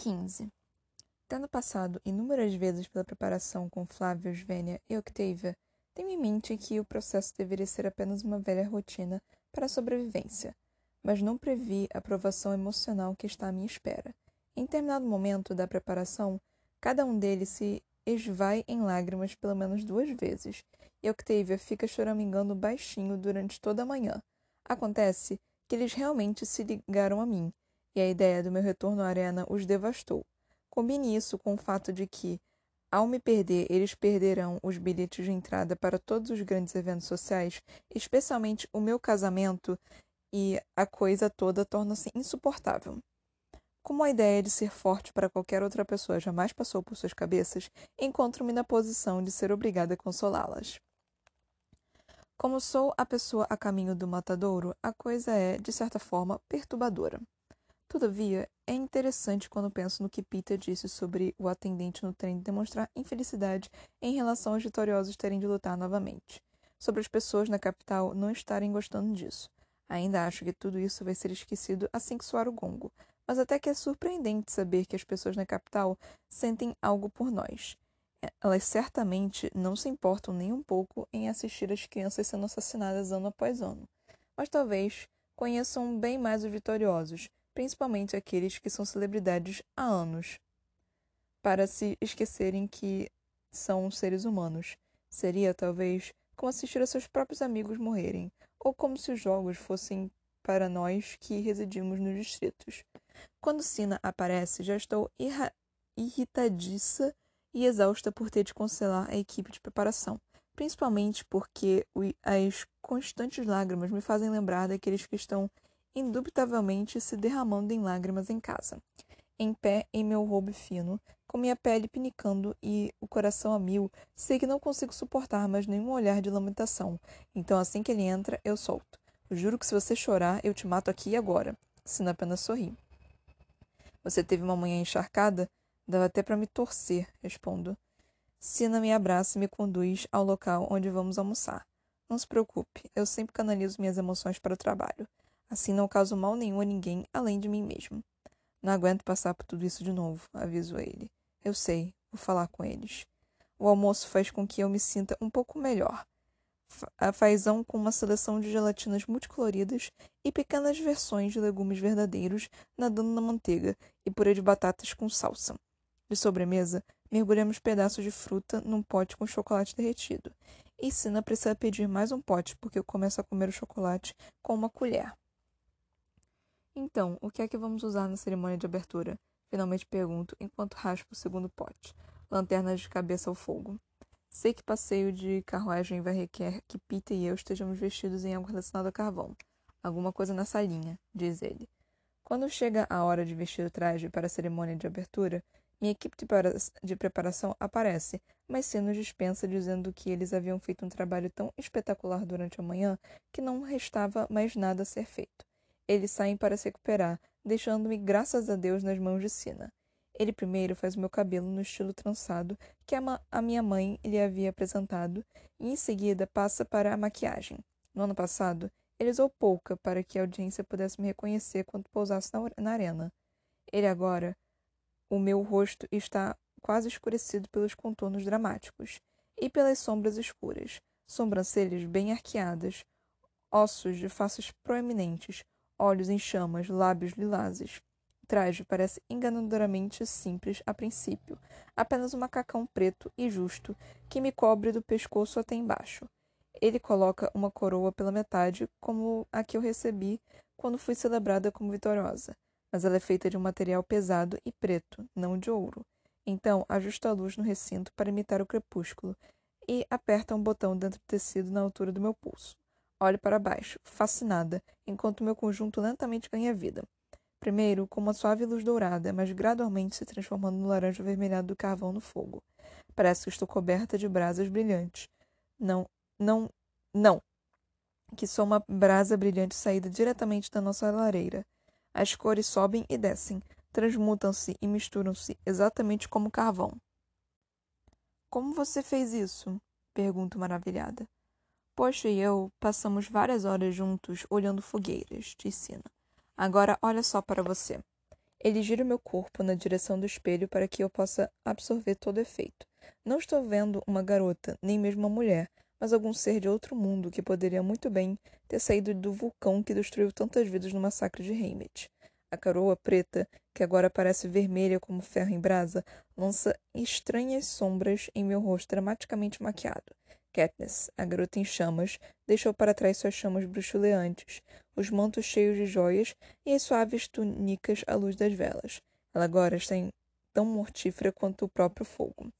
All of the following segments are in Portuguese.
15. Tendo passado inúmeras vezes pela preparação com Flávio, Vênia e Octavia, tenho em mente que o processo deveria ser apenas uma velha rotina para a sobrevivência, mas não previ a provação emocional que está à minha espera. Em determinado momento da preparação, cada um deles se esvai em lágrimas pelo menos duas vezes, e Octavia fica choramingando baixinho durante toda a manhã. Acontece que eles realmente se ligaram a mim, e a ideia do meu retorno à arena os devastou. Combine isso com o fato de que, ao me perder, eles perderão os bilhetes de entrada para todos os grandes eventos sociais, especialmente o meu casamento, e a coisa toda torna-se insuportável. Como a ideia de ser forte para qualquer outra pessoa jamais passou por suas cabeças, encontro-me na posição de ser obrigada a consolá-las. Como sou a pessoa a caminho do matadouro, a coisa é, de certa forma, perturbadora. Todavia, é interessante quando penso no que Peter disse sobre o atendente no trem demonstrar infelicidade em relação aos vitoriosos terem de lutar novamente, sobre as pessoas na capital não estarem gostando disso. Ainda acho que tudo isso vai ser esquecido assim que soar o gongo, mas até que é surpreendente saber que as pessoas na capital sentem algo por nós. Elas certamente não se importam nem um pouco em assistir as crianças sendo assassinadas ano após ano, mas talvez conheçam bem mais os vitoriosos principalmente aqueles que são celebridades há anos, para se esquecerem que são seres humanos. Seria, talvez, como assistir a seus próprios amigos morrerem, ou como se os jogos fossem para nós que residimos nos distritos. Quando Sina aparece, já estou irritadiça e exausta por ter de cancelar a equipe de preparação, principalmente porque as constantes lágrimas me fazem lembrar daqueles que estão indubitavelmente se derramando em lágrimas em casa. Em pé em meu roubo fino, com minha pele pinicando e o coração a mil, sei que não consigo suportar mais nenhum olhar de lamentação. Então, assim que ele entra, eu solto. Juro que se você chorar, eu te mato aqui e agora. Sina apenas sorri. Você teve uma manhã encharcada? Dava até para me torcer, respondo. Sina me abraça e me conduz ao local onde vamos almoçar. Não se preocupe, eu sempre canalizo minhas emoções para o trabalho. Assim não causo mal nenhum a ninguém além de mim mesmo. Não aguento passar por tudo isso de novo, aviso ele. Eu sei, vou falar com eles. O almoço faz com que eu me sinta um pouco melhor. A fazão com uma seleção de gelatinas multicoloridas e pequenas versões de legumes verdadeiros nadando na manteiga e purê de batatas com salsa. De sobremesa, mergulhamos pedaços de fruta num pote com chocolate derretido. E Sina precisa pedir mais um pote, porque eu começo a comer o chocolate com uma colher. Então, o que é que vamos usar na cerimônia de abertura? Finalmente pergunto, enquanto raspo o segundo pote. Lanternas de cabeça ao fogo. Sei que passeio de carruagem vai requer que Peter e eu estejamos vestidos em algo relacionado a carvão. Alguma coisa nessa linha, diz ele. Quando chega a hora de vestir o traje para a cerimônia de abertura, minha equipe de preparação aparece, mas se nos dispensa dizendo que eles haviam feito um trabalho tão espetacular durante a manhã que não restava mais nada a ser feito. Eles saem para se recuperar, deixando-me, graças a Deus, nas mãos de Sina. Ele primeiro faz o meu cabelo no estilo trançado que a, a minha mãe lhe havia apresentado, e em seguida passa para a maquiagem. No ano passado, ele usou pouca para que a audiência pudesse me reconhecer quando pousasse na, na arena. Ele agora, o meu rosto está quase escurecido pelos contornos dramáticos e pelas sombras escuras, sobrancelhas bem arqueadas, ossos de faces proeminentes, olhos em chamas, lábios lilazes. O traje parece enganadoramente simples a princípio, apenas um macacão preto e justo que me cobre do pescoço até embaixo. Ele coloca uma coroa pela metade, como a que eu recebi quando fui celebrada como vitoriosa, mas ela é feita de um material pesado e preto, não de ouro. Então ajusta a luz no recinto para imitar o crepúsculo e aperta um botão dentro do tecido na altura do meu pulso. Olho para baixo, fascinada, enquanto meu conjunto lentamente ganha vida. Primeiro, com uma suave luz dourada, mas gradualmente se transformando no laranja avermelhado do carvão no fogo. Parece que estou coberta de brasas brilhantes. Não, não, não! Que sou uma brasa brilhante saída diretamente da nossa lareira. As cores sobem e descem, transmutam-se e misturam-se exatamente como carvão. Como você fez isso? Pergunto maravilhada. Poxa e eu passamos várias horas juntos olhando fogueiras, disse Sina. Agora olha só para você. Ele gira o meu corpo na direção do espelho para que eu possa absorver todo o efeito. Não estou vendo uma garota, nem mesmo uma mulher, mas algum ser de outro mundo que poderia muito bem ter saído do vulcão que destruiu tantas vidas no massacre de Heimet. A caroa preta, que agora parece vermelha como ferro em brasa, lança estranhas sombras em meu rosto dramaticamente maquiado. Katniss, a garota em chamas, deixou para trás suas chamas bruxuleantes, os mantos cheios de joias e as suaves túnicas à luz das velas. Ela agora está tão mortífera quanto o próprio fogo.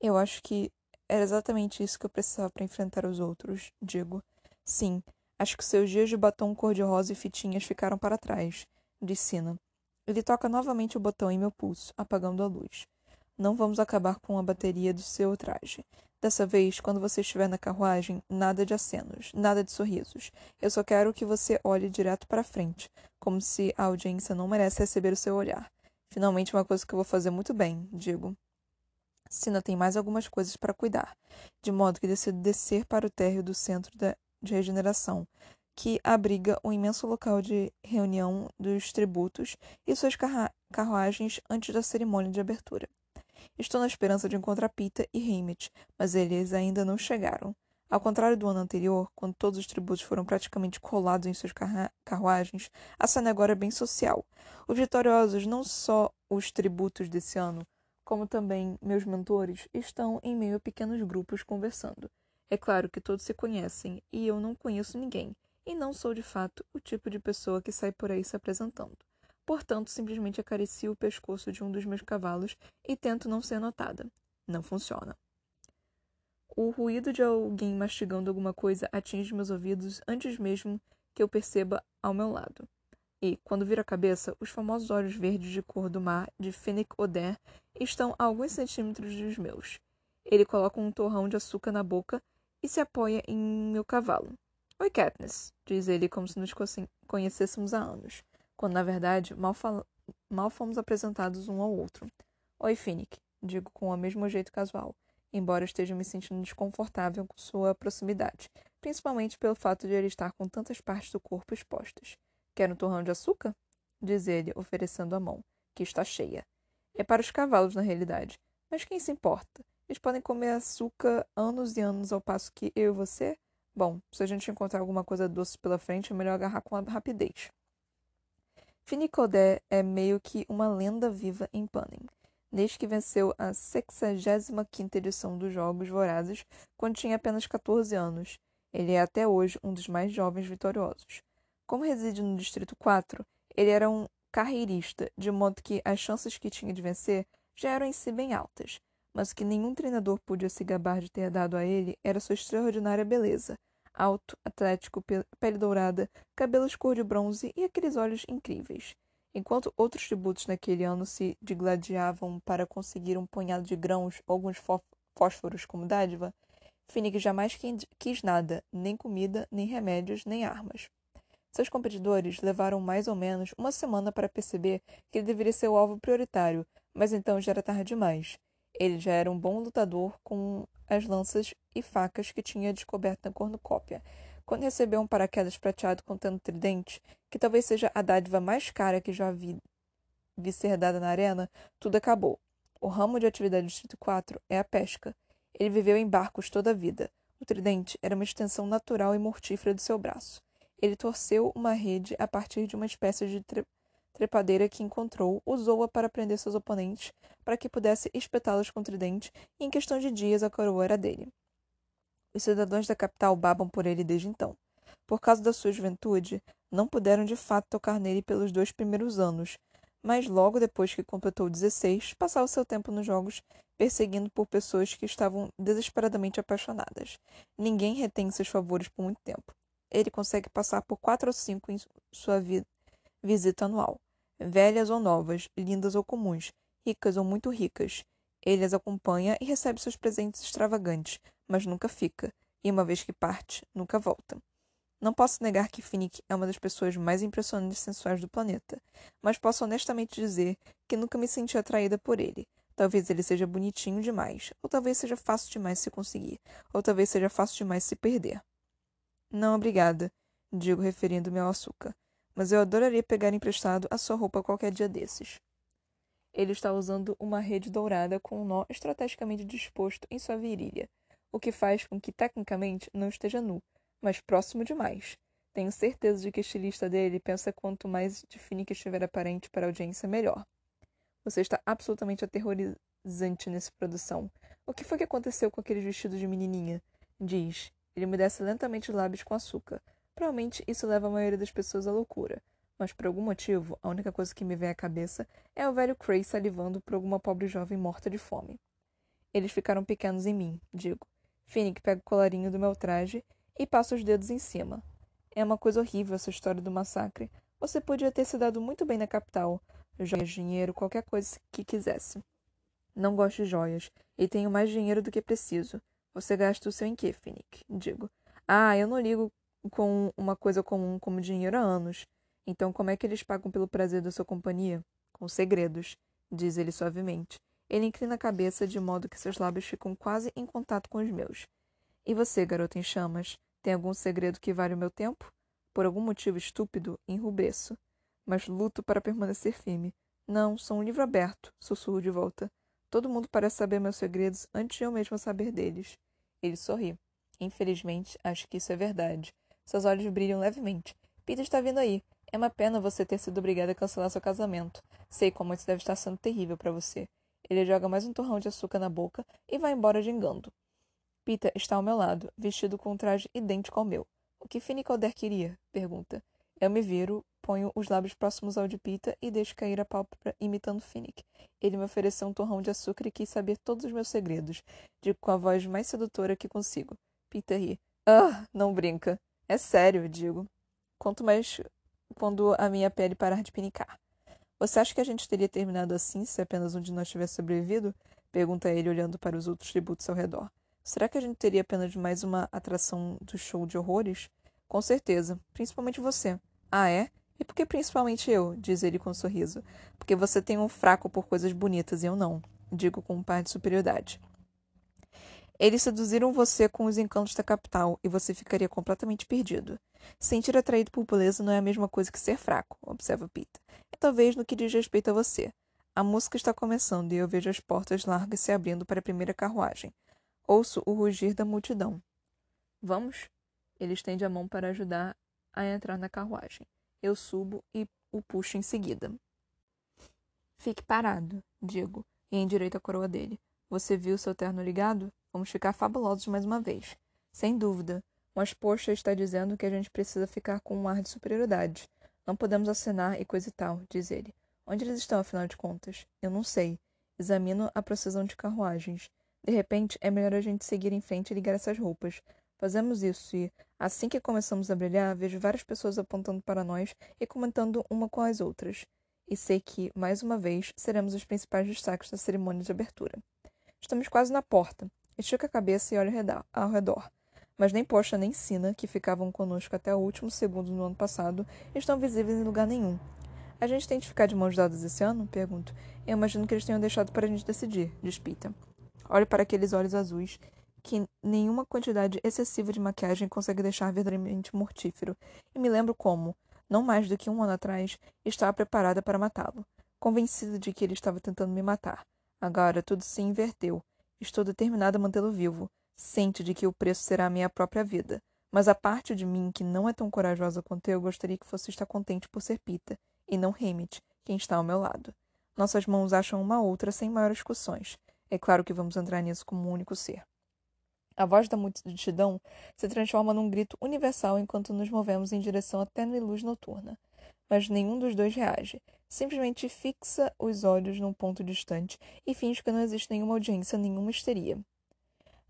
Eu acho que era exatamente isso que eu precisava para enfrentar os outros, digo. Sim, acho que seus dias de batom cor-de-rosa e fitinhas ficaram para trás disse Sina. Ele toca novamente o botão em meu pulso, apagando a luz. Não vamos acabar com a bateria do seu traje. Dessa vez, quando você estiver na carruagem, nada de acenos, nada de sorrisos. Eu só quero que você olhe direto para frente, como se a audiência não merece receber o seu olhar. Finalmente, uma coisa que eu vou fazer muito bem, digo. Sina tem mais algumas coisas para cuidar, de modo que decido descer para o térreo do centro de regeneração, que abriga o imenso local de reunião dos tributos e suas carruagens antes da cerimônia de abertura. Estou na esperança de encontrar Pita e Heimet, mas eles ainda não chegaram. Ao contrário do ano anterior, quando todos os tributos foram praticamente colados em suas carruagens, a cena agora é bem social. Os vitoriosos, não só os tributos desse ano, como também meus mentores, estão em meio a pequenos grupos conversando. É claro que todos se conhecem e eu não conheço ninguém, e não sou de fato o tipo de pessoa que sai por aí se apresentando. Portanto, simplesmente acaricio o pescoço de um dos meus cavalos e tento não ser notada. Não funciona. O ruído de alguém mastigando alguma coisa atinge meus ouvidos antes mesmo que eu perceba ao meu lado. E, quando viro a cabeça, os famosos olhos verdes de cor do mar de Fennec Oder estão a alguns centímetros dos meus. Ele coloca um torrão de açúcar na boca e se apoia em meu cavalo. Oi, Katniss, diz ele como se nos conhecêssemos há anos, quando na verdade mal, mal fomos apresentados um ao outro. Oi, Finnick, digo com o mesmo jeito casual, embora esteja me sentindo desconfortável com sua proximidade, principalmente pelo fato de ele estar com tantas partes do corpo expostas. Quer um torrão de açúcar? diz ele, oferecendo a mão, que está cheia. É para os cavalos, na realidade. Mas quem se importa? Eles podem comer açúcar anos e anos ao passo que eu e você Bom, se a gente encontrar alguma coisa doce pela frente, é melhor agarrar com rapidez. Finicodé é meio que uma lenda viva em Panem, desde que venceu a 65ª edição dos Jogos Vorazes, quando tinha apenas 14 anos. Ele é até hoje um dos mais jovens vitoriosos. Como reside no Distrito 4, ele era um carreirista, de modo que as chances que tinha de vencer já eram em si bem altas mas o que nenhum treinador podia se gabar de ter dado a ele era sua extraordinária beleza. Alto, atlético, pele dourada, cabelos cor de bronze e aqueles olhos incríveis. Enquanto outros tributos naquele ano se digladiavam para conseguir um punhado de grãos ou alguns fósforos como dádiva, Finnick jamais quis nada, nem comida, nem remédios, nem armas. Seus competidores levaram mais ou menos uma semana para perceber que ele deveria ser o alvo prioritário, mas então já era tarde demais. Ele já era um bom lutador com as lanças e facas que tinha descoberto na cornucópia. Quando recebeu um paraquedas prateado contendo tridente, que talvez seja a dádiva mais cara que já vi, vi ser dada na arena, tudo acabou. O ramo de atividade do Distrito 4 é a pesca. Ele viveu em barcos toda a vida. O tridente era uma extensão natural e mortífera do seu braço. Ele torceu uma rede a partir de uma espécie de trepadeira que encontrou, usou-a para prender seus oponentes, para que pudesse espetá-los com o tridente, e em questão de dias a coroa era dele. Os cidadãos da capital babam por ele desde então. Por causa da sua juventude, não puderam de fato tocar nele pelos dois primeiros anos, mas logo depois que completou 16, passava seu tempo nos jogos perseguindo por pessoas que estavam desesperadamente apaixonadas. Ninguém retém seus favores por muito tempo. Ele consegue passar por quatro ou cinco em sua vida, visita anual. Velhas ou novas, lindas ou comuns, ricas ou muito ricas. Ele as acompanha e recebe seus presentes extravagantes, mas nunca fica, e uma vez que parte, nunca volta. Não posso negar que Finnick é uma das pessoas mais impressionantes e sensuais do planeta, mas posso honestamente dizer que nunca me senti atraída por ele. Talvez ele seja bonitinho demais, ou talvez seja fácil demais se conseguir, ou talvez seja fácil demais se perder. Não, obrigada, digo referindo-me ao açúcar. Mas eu adoraria pegar emprestado a sua roupa qualquer dia desses. Ele está usando uma rede dourada com um nó estrategicamente disposto em sua virilha, o que faz com que tecnicamente não esteja nu, mas próximo demais. Tenho certeza de que o estilista dele pensa quanto mais de Finnick estiver aparente para a audiência, melhor. Você está absolutamente aterrorizante nessa produção. O que foi que aconteceu com aqueles vestidos de menininha? Diz. Ele me desce lentamente os lábios com açúcar. Provavelmente isso leva a maioria das pessoas à loucura. Mas por algum motivo, a única coisa que me vem à cabeça é o velho Cray salivando por alguma pobre jovem morta de fome. Eles ficaram pequenos em mim, digo. Finnick pega o colarinho do meu traje e passa os dedos em cima. É uma coisa horrível essa história do massacre. Você podia ter se dado muito bem na capital. Joias, dinheiro, qualquer coisa que quisesse. Não gosto de joias e tenho mais dinheiro do que preciso. Você gasta o seu em quê, Finnick? Digo. Ah, eu não ligo com uma coisa comum como dinheiro há anos. Então, como é que eles pagam pelo prazer da sua companhia? Com segredos, diz ele suavemente. Ele inclina a cabeça de modo que seus lábios ficam quase em contato com os meus. E você, garota em chamas, tem algum segredo que vale o meu tempo? Por algum motivo estúpido, enrubesço. Mas luto para permanecer firme. Não, sou um livro aberto, sussurro de volta. Todo mundo parece saber meus segredos antes de eu mesma saber deles. Ele sorri. Infelizmente, acho que isso é verdade. Seus olhos brilham levemente. Peter está vindo aí. É uma pena você ter sido obrigada a cancelar seu casamento. Sei como isso deve estar sendo terrível para você. Ele joga mais um torrão de açúcar na boca e vai embora gingando. Peter está ao meu lado, vestido com um traje idêntico ao meu. O que Finny Calder queria? Pergunta. Eu me viro, ponho os lábios próximos ao de Peter e deixo cair a pálpebra imitando Finnick. Ele me ofereceu um torrão de açúcar e quis saber todos os meus segredos. Digo com a voz mais sedutora que consigo. Peter ri. Ah, não brinca. É sério, digo. Quanto mais quando a minha pele parar de pinicar. Você acha que a gente teria terminado assim se apenas um de nós tivesse sobrevivido? Pergunta ele olhando para os outros tributos ao redor. Será que a gente teria apenas mais uma atração do show de horrores? Com certeza, principalmente você. Ah, é? E por que principalmente eu? diz ele com um sorriso. Porque você tem um fraco por coisas bonitas e eu não. Digo com um par de superioridade. Eles seduziram você com os encantos da capital e você ficaria completamente perdido. Sentir atraído por beleza não é a mesma coisa que ser fraco, observa Pita. E talvez no que diz respeito a você. A música está começando e eu vejo as portas largas se abrindo para a primeira carruagem. Ouço o rugir da multidão. Vamos? Ele estende a mão para ajudar a entrar na carruagem. Eu subo e o puxo em seguida. Fique parado, digo, e endireito a coroa dele. Você viu seu terno ligado? Vamos ficar fabulosos mais uma vez. Sem dúvida. Mas poxa está dizendo que a gente precisa ficar com um ar de superioridade. Não podemos acenar e coisa e tal, diz ele. Onde eles estão, afinal de contas? Eu não sei. Examino a procissão de carruagens. De repente, é melhor a gente seguir em frente e ligar essas roupas. Fazemos isso e, assim que começamos a brilhar, vejo várias pessoas apontando para nós e comentando uma com as outras. E sei que, mais uma vez, seremos os principais destaques da cerimônia de abertura. Estamos quase na porta. Estica a cabeça e olha ao redor. Mas nem Porsche nem Sina, que ficavam conosco até o último segundo no ano passado, estão visíveis em lugar nenhum. A gente tem de ficar de mãos dadas esse ano? Pergunto. Eu imagino que eles tenham deixado para a gente decidir, diz Pita. Olho para aqueles olhos azuis que nenhuma quantidade excessiva de maquiagem consegue deixar verdadeiramente mortífero, e me lembro como, não mais do que um ano atrás, estava preparada para matá-lo, convencida de que ele estava tentando me matar. Agora tudo se inverteu, Estou determinada a mantê-lo vivo, ciente de que o preço será a minha própria vida. Mas a parte de mim que não é tão corajosa quanto eu gostaria que fosse estar contente por ser Pita, e não Hammett, quem está ao meu lado. Nossas mãos acham uma outra sem maiores discussões. É claro que vamos entrar nisso como um único ser. A voz da multidão se transforma num grito universal enquanto nos movemos em direção à tênue luz noturna. Mas nenhum dos dois reage, simplesmente fixa os olhos num ponto distante e finge que não existe nenhuma audiência, nenhuma histeria.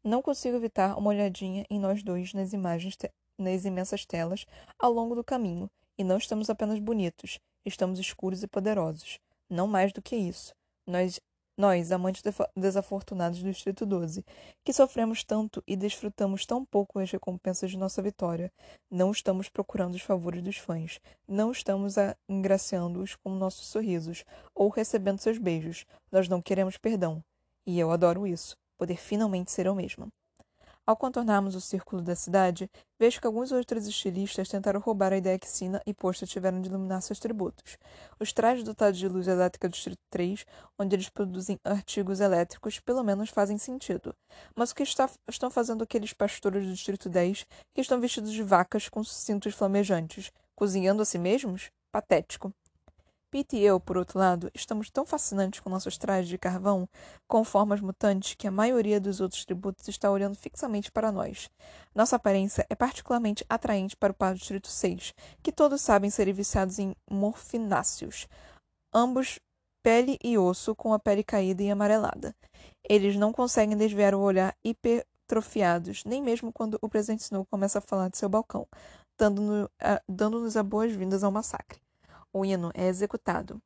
Não consigo evitar uma olhadinha em nós dois nas imagens, nas imensas telas, ao longo do caminho, e não estamos apenas bonitos, estamos escuros e poderosos. Não mais do que isso. Nós nós, amantes desafortunados do Distrito 12, que sofremos tanto e desfrutamos tão pouco as recompensas de nossa vitória, não estamos procurando os favores dos fãs, não estamos engraciando-os com nossos sorrisos ou recebendo seus beijos. Nós não queremos perdão. E eu adoro isso, poder finalmente ser eu mesma. Ao contornarmos o círculo da cidade, vejo que alguns outros estilistas tentaram roubar a ideia que Sina e Posta tiveram de iluminar seus tributos. Os trajes dotados de luz elétrica do Distrito 3, onde eles produzem artigos elétricos, pelo menos fazem sentido. Mas o que está, estão fazendo aqueles pastores do Distrito 10, que estão vestidos de vacas com cintos flamejantes, cozinhando a si mesmos? Patético. Pete e eu, por outro lado, estamos tão fascinantes com nossos trajes de carvão, com formas mutantes, que a maioria dos outros tributos está olhando fixamente para nós. Nossa aparência é particularmente atraente para o par do Distrito 6, que todos sabem serem viciados em morfináceos, ambos pele e osso com a pele caída e amarelada. Eles não conseguem desviar o olhar hipertrofiados, nem mesmo quando o presidente Snow começa a falar de seu balcão, dando-nos dando as boas-vindas ao massacre o hino é executado.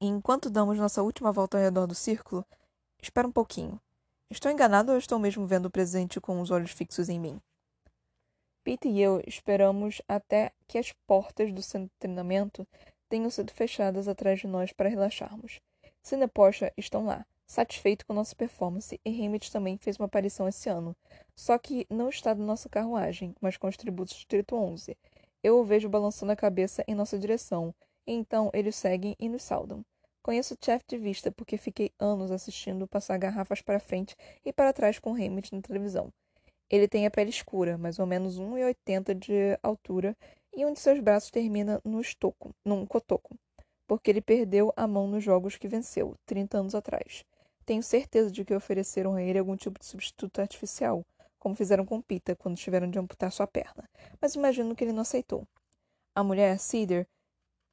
E enquanto damos nossa última volta ao redor do círculo, espera um pouquinho. Estou enganado ou estou mesmo vendo o presente com os olhos fixos em mim? Pete e eu esperamos até que as portas do centro de treinamento tenham sido fechadas atrás de nós para relaxarmos. Cine Porsche estão lá, satisfeito com nossa performance, e Hammett também fez uma aparição esse ano, só que não está na nossa carruagem, mas com os tributos do Distrito 11, eu o vejo balançando a cabeça em nossa direção, então eles seguem e nos saudam. Conheço Chef de vista porque fiquei anos assistindo passar garrafas para frente e para trás com Hammett na televisão. Ele tem a pele escura, mais ou menos 1,80 de altura, e um de seus braços termina no estoco, num cotoco, porque ele perdeu a mão nos jogos que venceu, 30 anos atrás. Tenho certeza de que ofereceram a ele algum tipo de substituto artificial, como fizeram com Pita quando tiveram de amputar sua perna, mas imagino que ele não aceitou. A mulher, Cedar,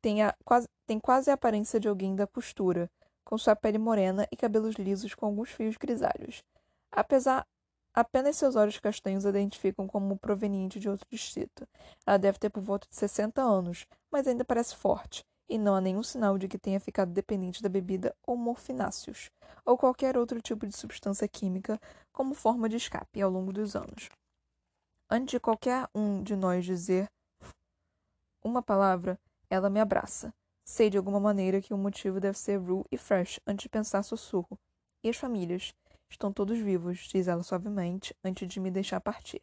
tem, a, quase, tem quase a aparência de alguém da costura, com sua pele morena e cabelos lisos com alguns fios grisalhos. Apesar Apenas seus olhos castanhos a identificam como proveniente de outro distrito. Ela deve ter por volta de 60 anos, mas ainda parece forte, e não há nenhum sinal de que tenha ficado dependente da bebida ou morfináceos, ou qualquer outro tipo de substância química como forma de escape ao longo dos anos. Antes de qualquer um de nós dizer uma palavra, ela me abraça. Sei de alguma maneira que o motivo deve ser Rue e Fresh antes de pensar sussurro. E as famílias? Estão todos vivos, diz ela suavemente, antes de me deixar partir.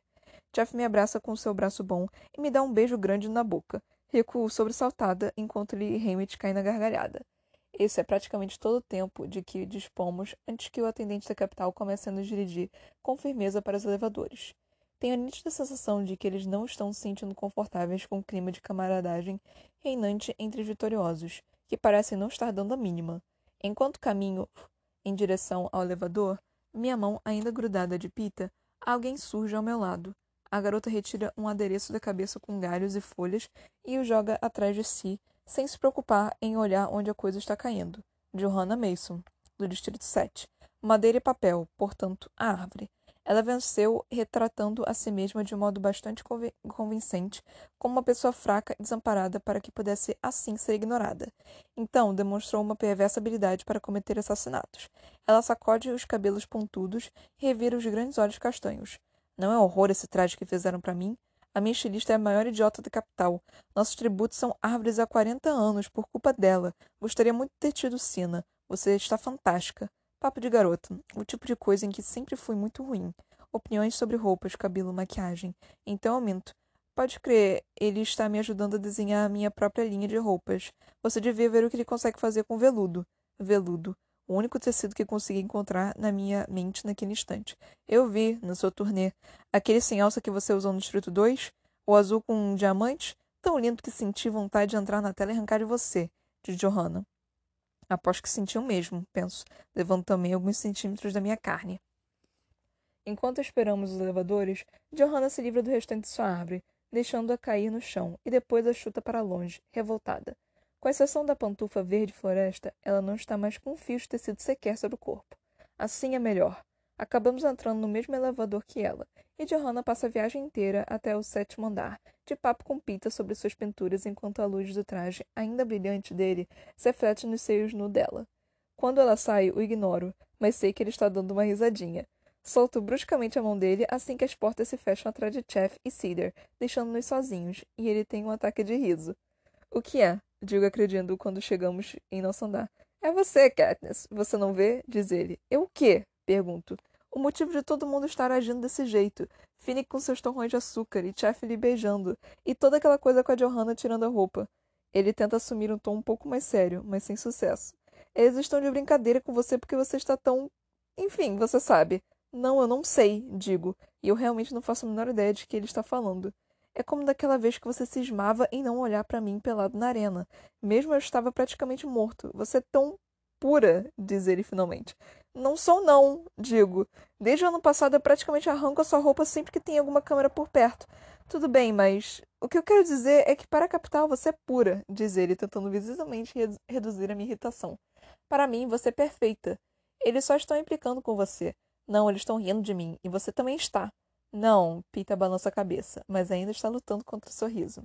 Jeff me abraça com seu braço bom e me dá um beijo grande na boca. Recuo sobressaltada enquanto ele e Hammett caem na gargalhada. Esse é praticamente todo o tempo de que dispomos antes que o atendente da capital comece a nos dirigir com firmeza para os elevadores. Tenho a nítida sensação de que eles não estão se sentindo confortáveis com o clima de camaradagem reinante entre os vitoriosos, que parecem não estar dando a mínima. Enquanto caminho em direção ao elevador, minha mão ainda grudada de pita, alguém surge ao meu lado. A garota retira um adereço da cabeça com galhos e folhas e o joga atrás de si, sem se preocupar em olhar onde a coisa está caindo. Johanna Mason, do Distrito 7. Madeira e papel, portanto, a árvore. Ela venceu retratando a si mesma de um modo bastante convincente, como uma pessoa fraca e desamparada para que pudesse assim ser ignorada. Então demonstrou uma perversa habilidade para cometer assassinatos. Ela sacode os cabelos pontudos e revira os grandes olhos castanhos. Não é horror esse traje que fizeram para mim? A minha estilista é a maior idiota da capital. Nossos tributos são árvores há 40 anos, por culpa dela. Gostaria muito de ter tido Sina. Você está fantástica. Papo de garota. O tipo de coisa em que sempre fui muito ruim. Opiniões sobre roupas, cabelo, maquiagem. Então eu minto. Pode crer, ele está me ajudando a desenhar a minha própria linha de roupas. Você devia ver o que ele consegue fazer com veludo. Veludo o único tecido que consegui encontrar na minha mente naquele instante. Eu vi, na sua turnê, aquele sem alça que você usou no Distrito 2, o azul com um diamante, tão lindo que senti vontade de entrar na tela e arrancar de você, de Johanna. Aposto que sentiu mesmo, penso, levando também alguns centímetros da minha carne. Enquanto esperamos os elevadores, Johanna se livra do restante de sua árvore, deixando-a cair no chão, e depois a chuta para longe, revoltada. Com exceção da pantufa verde floresta, ela não está mais com um fio de tecido sequer sobre o corpo. Assim é melhor. Acabamos entrando no mesmo elevador que ela, e Johanna passa a viagem inteira até o sétimo andar, de papo com Pita sobre suas pinturas enquanto a luz do traje, ainda brilhante dele, se reflete nos seios nu dela. Quando ela sai, o ignoro, mas sei que ele está dando uma risadinha. Solto bruscamente a mão dele assim que as portas se fecham atrás de Chef e Cedar, deixando-nos sozinhos, e ele tem um ataque de riso. O que é? Digo acreditando quando chegamos em nosso andar. É você, Katniss. Você não vê? Diz ele. Eu o quê? Pergunto. O motivo de todo mundo estar agindo desse jeito. Finnick com seus torrões de açúcar e Chef lhe beijando. E toda aquela coisa com a Johanna tirando a roupa. Ele tenta assumir um tom um pouco mais sério, mas sem sucesso. Eles estão de brincadeira com você porque você está tão. Enfim, você sabe. Não, eu não sei, digo. E eu realmente não faço a menor ideia de que ele está falando. É como daquela vez que você cismava em não olhar para mim pelado na arena. Mesmo eu estava praticamente morto. Você é tão pura, diz ele finalmente. Não sou não, digo. Desde o ano passado eu praticamente arranco a sua roupa sempre que tem alguma câmera por perto. Tudo bem, mas o que eu quero dizer é que para a capital você é pura, diz ele, tentando visivelmente reduzir a minha irritação. Para mim, você é perfeita. Eles só estão implicando com você. Não, eles estão rindo de mim, e você também está. Não, Pita balança a cabeça, mas ainda está lutando contra o sorriso.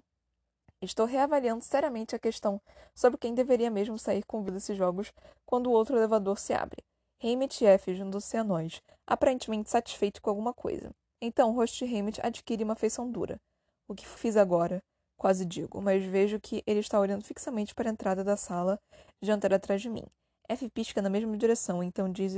Estou reavaliando seriamente a questão sobre quem deveria mesmo sair com vida desses jogos quando o outro elevador se abre. Hammett e F juntam-se a nós, aparentemente satisfeito com alguma coisa. Então, o rosto de Hammett adquire uma feição dura. O que fiz agora? Quase digo, mas vejo que ele está olhando fixamente para a entrada da sala jantar atrás de mim. F pisca na mesma direção, então diz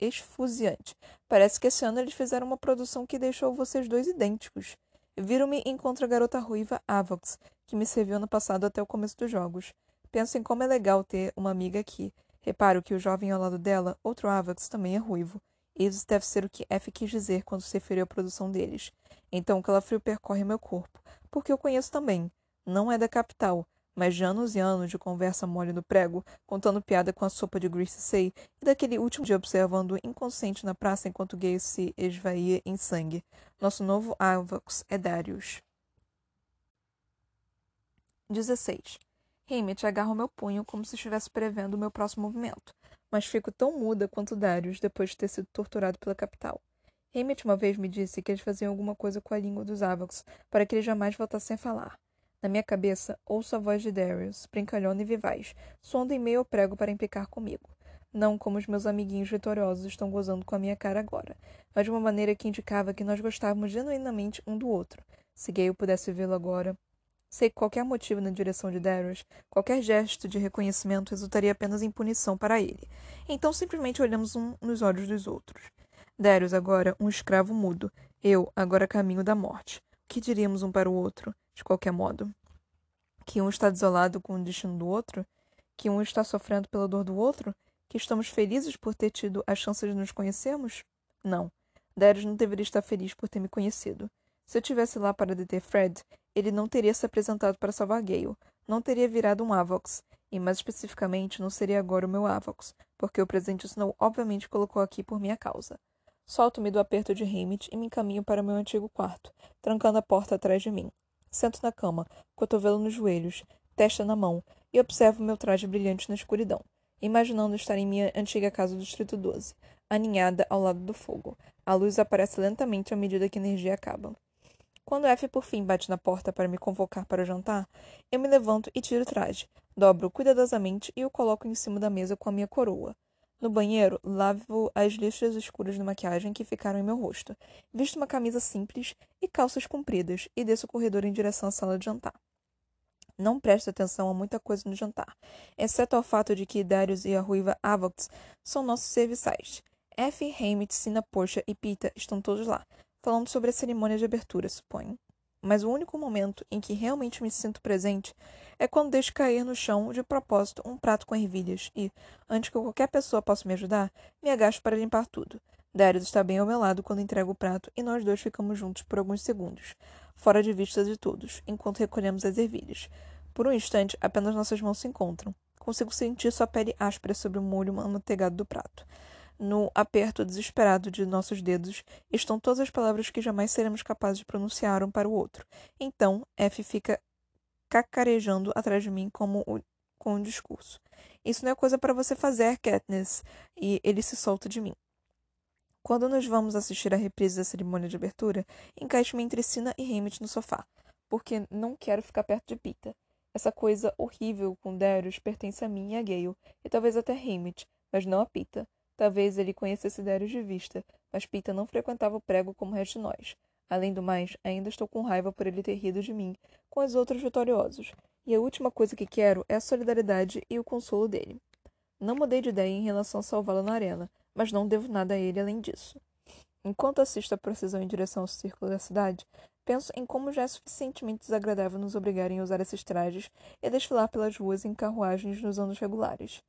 esfuziante. Parece que esse ano eles fizeram uma produção que deixou vocês dois idênticos. Viro-me e encontro a garota ruiva Avox, que me serviu ano passado até o começo dos jogos. Penso em como é legal ter uma amiga aqui. Reparo que o jovem ao lado dela, outro Avox, também é ruivo. Isso deve ser o que F quis dizer quando se referiu à produção deles. Então o calafrio percorre meu corpo, porque eu conheço também. Não é da capital, mas de anos e anos de conversa mole no prego, contando piada com a sopa de Greasy Say, e daquele último dia observando inconsciente na praça enquanto Gay se esvaía em sangue. Nosso novo Avox é Darius. 16. Hammett agarra o meu punho como se estivesse prevendo o meu próximo movimento, mas fico tão muda quanto Darius depois de ter sido torturado pela capital. Hammett uma vez me disse que eles faziam alguma coisa com a língua dos Avox para que eles jamais voltassem a falar. Na minha cabeça, ouço a voz de Darius, brincalhona e vivaz, soando em meio ao prego para implicar comigo. Não como os meus amiguinhos vitoriosos estão gozando com a minha cara agora, mas de uma maneira que indicava que nós gostávamos genuinamente um do outro. Se Gale pudesse vê-lo agora. Sei que qualquer motivo na direção de Darius, qualquer gesto de reconhecimento resultaria apenas em punição para ele. Então simplesmente olhamos um nos olhos dos outros. Darius agora um escravo mudo, eu agora caminho da morte. O que diríamos um para o outro? De qualquer modo. Que um está desolado com o destino do outro, que um está sofrendo pela dor do outro, que estamos felizes por ter tido a chance de nos conhecermos? Não. Darius não deveria estar feliz por ter me conhecido. Se eu tivesse lá para deter Fred, ele não teria se apresentado para salvar Gale, não teria virado um Avox, e mais especificamente não seria agora o meu Avox, porque o presente Snow obviamente colocou aqui por minha causa. Solto-me do aperto de Hammett e me encaminho para o meu antigo quarto, trancando a porta atrás de mim. Sento na cama, cotovelo nos joelhos, testa na mão, e observo meu traje brilhante na escuridão, imaginando estar em minha antiga casa do Distrito 12, aninhada ao lado do fogo. A luz aparece lentamente à medida que a energia acaba. Quando F por fim bate na porta para me convocar para o jantar, eu me levanto e tiro o traje, dobro cuidadosamente e o coloco em cima da mesa com a minha coroa. No banheiro, lavo as lixas escuras de maquiagem que ficaram em meu rosto. Visto uma camisa simples e calças compridas e desço o corredor em direção à sala de jantar. Não presto atenção a muita coisa no jantar, exceto ao fato de que Darius e a ruiva Avox são nossos serviçais. F, Hammett, Sina, Porsche e Pita estão todos lá, falando sobre a cerimônia de abertura, suponho mas o único momento em que realmente me sinto presente é quando deixo cair no chão, de propósito, um prato com ervilhas e, antes que qualquer pessoa possa me ajudar, me agacho para limpar tudo. Darius está bem ao meu lado quando entrego o prato e nós dois ficamos juntos por alguns segundos, fora de vista de todos, enquanto recolhemos as ervilhas. Por um instante, apenas nossas mãos se encontram. Consigo sentir sua pele áspera sobre o molho amanteigado do prato. No aperto desesperado de nossos dedos estão todas as palavras que jamais seremos capazes de pronunciar um para o outro. Então, F fica cacarejando atrás de mim como o, com um discurso. Isso não é coisa para você fazer, Katniss. E ele se solta de mim. Quando nos vamos assistir à reprise da cerimônia de abertura, encaixo-me entre Sina e Hammett no sofá, porque não quero ficar perto de Pita. Essa coisa horrível com Darius pertence a mim e a Gale, e talvez até Hammett, mas não a Pita. Talvez ele conhecesse Darius de vista, mas Pita não frequentava o prego como o resto de nós. Além do mais, ainda estou com raiva por ele ter rido de mim, com os outros vitoriosos, e a última coisa que quero é a solidariedade e o consolo dele. Não mudei de ideia em relação a salvá-la na arena, mas não devo nada a ele além disso. Enquanto assisto a procissão em direção ao círculo da cidade, penso em como já é suficientemente desagradável nos obrigarem a usar esses trajes e desfilar pelas ruas em carruagens nos anos regulares.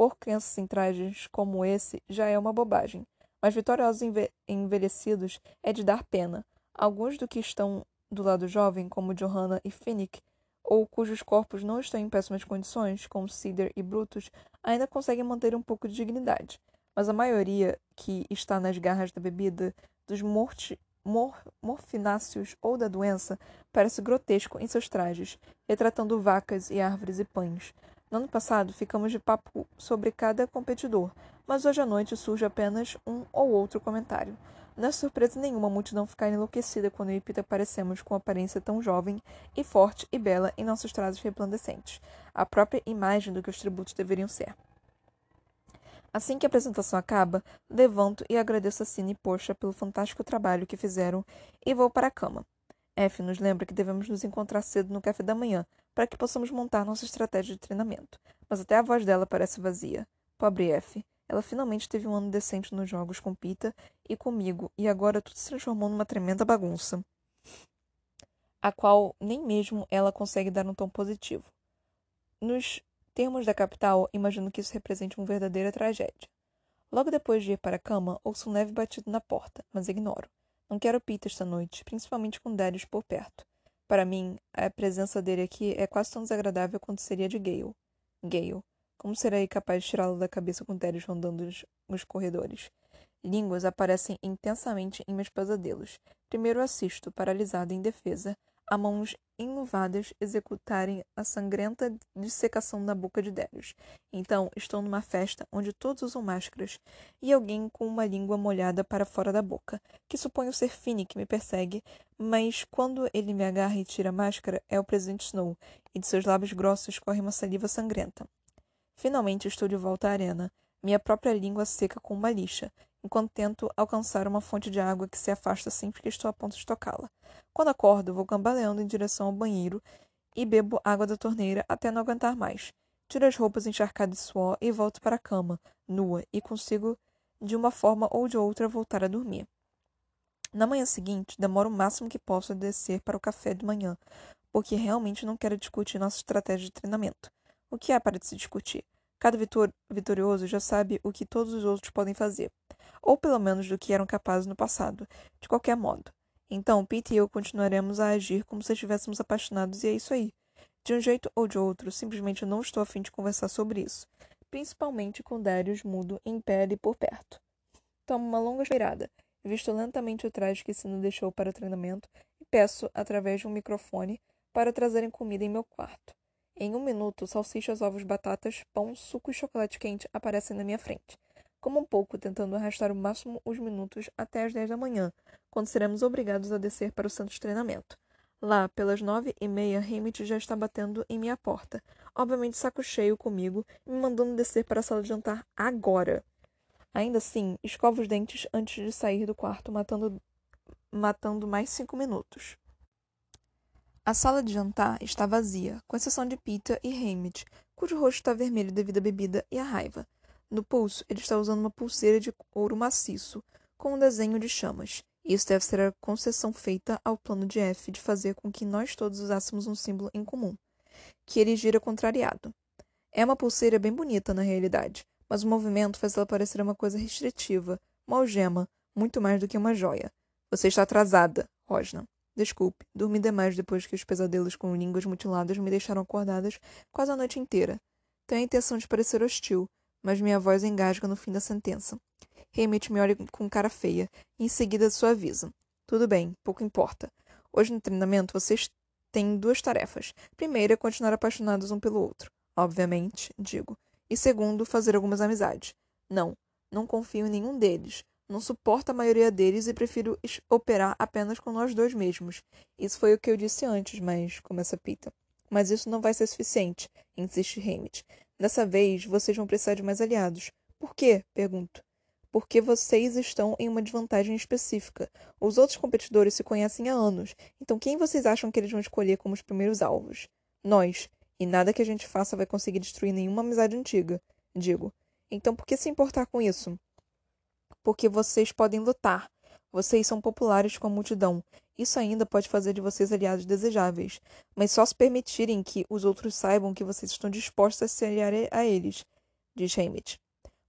Por crianças em trajes como esse já é uma bobagem, mas vitoriosos enve envelhecidos é de dar pena. Alguns do que estão do lado jovem, como Johanna e Finnick, ou cujos corpos não estão em péssimas condições, como Cider e Brutus, ainda conseguem manter um pouco de dignidade mas a maioria que está nas garras da bebida, dos morti, mor, morfináceos ou da doença, parece grotesco em seus trajes, retratando vacas e árvores e pães. No ano passado, ficamos de papo sobre cada competidor, mas hoje à noite surge apenas um ou outro comentário. Não é surpresa nenhuma a multidão ficar enlouquecida quando eu e Pita aparecemos com aparência tão jovem e forte e bela em nossos trajes resplandecentes, a própria imagem do que os tributos deveriam ser. Assim que a apresentação acaba, levanto e agradeço a Cine e Porsche pelo fantástico trabalho que fizeram e vou para a cama. F nos lembra que devemos nos encontrar cedo no café da manhã para que possamos montar nossa estratégia de treinamento, mas até a voz dela parece vazia. Pobre F. Ela finalmente teve um ano decente nos jogos com Pita e comigo, e agora tudo se transformou numa tremenda bagunça, a qual nem mesmo ela consegue dar um tom positivo. Nos termos da capital, imagino que isso represente uma verdadeira tragédia. Logo depois de ir para a cama, ouço um leve batido na porta, mas ignoro. Não quero Pita esta noite, principalmente com Darius por perto. Para mim, a presença dele aqui é quase tão desagradável quanto seria de Gale. Gale. Como serei capaz de tirá-lo da cabeça com Darius rondando os, os corredores? Línguas aparecem intensamente em meus pesadelos. Primeiro assisto, paralisado em defesa, a mãos enluvadas executarem a sangrenta dissecação na boca de Darius. Então, estou numa festa onde todos usam máscaras e alguém com uma língua molhada para fora da boca, que suponho ser Finny que me persegue, mas quando ele me agarra e tira a máscara, é o Presidente Snow, e de seus lábios grossos corre uma saliva sangrenta. Finalmente estou de volta à arena, minha própria língua seca com uma lixa, enquanto tento alcançar uma fonte de água que se afasta sempre que estou a ponto de tocá-la. Quando acordo, vou cambaleando em direção ao banheiro e bebo água da torneira até não aguentar mais. Tiro as roupas encharcadas de suor e volto para a cama, nua, e consigo, de uma forma ou de outra, voltar a dormir. Na manhã seguinte, demoro o máximo que posso a descer para o café de manhã, porque realmente não quero discutir nossa estratégia de treinamento. O que há para se discutir? Cada vitor vitorioso já sabe o que todos os outros podem fazer ou pelo menos do que eram capazes no passado, de qualquer modo. Então, Pete e eu continuaremos a agir como se estivéssemos apaixonados, e é isso aí. De um jeito ou de outro, simplesmente não estou afim de conversar sobre isso, principalmente com Darius mudo em pé ali por perto. Tomo uma longa esperada, visto lentamente o traje que Sino deixou para o treinamento e peço, através de um microfone, para trazerem comida em meu quarto. Em um minuto, salsichas, ovos, batatas, pão, suco e chocolate quente aparecem na minha frente como um pouco tentando arrastar o máximo os minutos até as dez da manhã, quando seremos obrigados a descer para o centro de treinamento. Lá, pelas nove e meia, Hamid já está batendo em minha porta, obviamente saco cheio comigo, me mandando descer para a sala de jantar agora. Ainda assim, escovo os dentes antes de sair do quarto, matando, matando mais cinco minutos. A sala de jantar está vazia, com exceção de Pita e Hamid, cujo rosto está vermelho devido à bebida e à raiva. No pulso, ele está usando uma pulseira de ouro maciço, com um desenho de chamas. Isso deve ser a concessão feita ao plano de F de fazer com que nós todos usássemos um símbolo em comum, que ele gira contrariado. É uma pulseira bem bonita na realidade, mas o movimento faz ela parecer uma coisa restritiva, uma algema, muito mais do que uma joia. Você está atrasada, Rosna. Desculpe, dormi demais depois que os pesadelos com línguas mutiladas me deixaram acordadas quase a noite inteira. Tenho a intenção de parecer hostil, mas minha voz engasga no fim da sentença. Hammett me olha com cara feia e em seguida suaviza. Tudo bem, pouco importa. Hoje no treinamento vocês têm duas tarefas. Primeira, continuar apaixonados um pelo outro. Obviamente, digo. E segundo, fazer algumas amizades. Não, não confio em nenhum deles. Não suporto a maioria deles e prefiro operar apenas com nós dois mesmos. Isso foi o que eu disse antes, mas. começa Pita. Mas isso não vai ser suficiente, insiste Hammett. Dessa vez, vocês vão precisar de mais aliados. Por quê? Pergunto. Porque vocês estão em uma desvantagem específica. Os outros competidores se conhecem há anos, então quem vocês acham que eles vão escolher como os primeiros alvos? Nós. E nada que a gente faça vai conseguir destruir nenhuma amizade antiga. Digo. Então por que se importar com isso? Porque vocês podem lutar. Vocês são populares com a multidão. Isso ainda pode fazer de vocês aliados desejáveis, mas só se permitirem que os outros saibam que vocês estão dispostos a se aliar a eles, diz Hamid.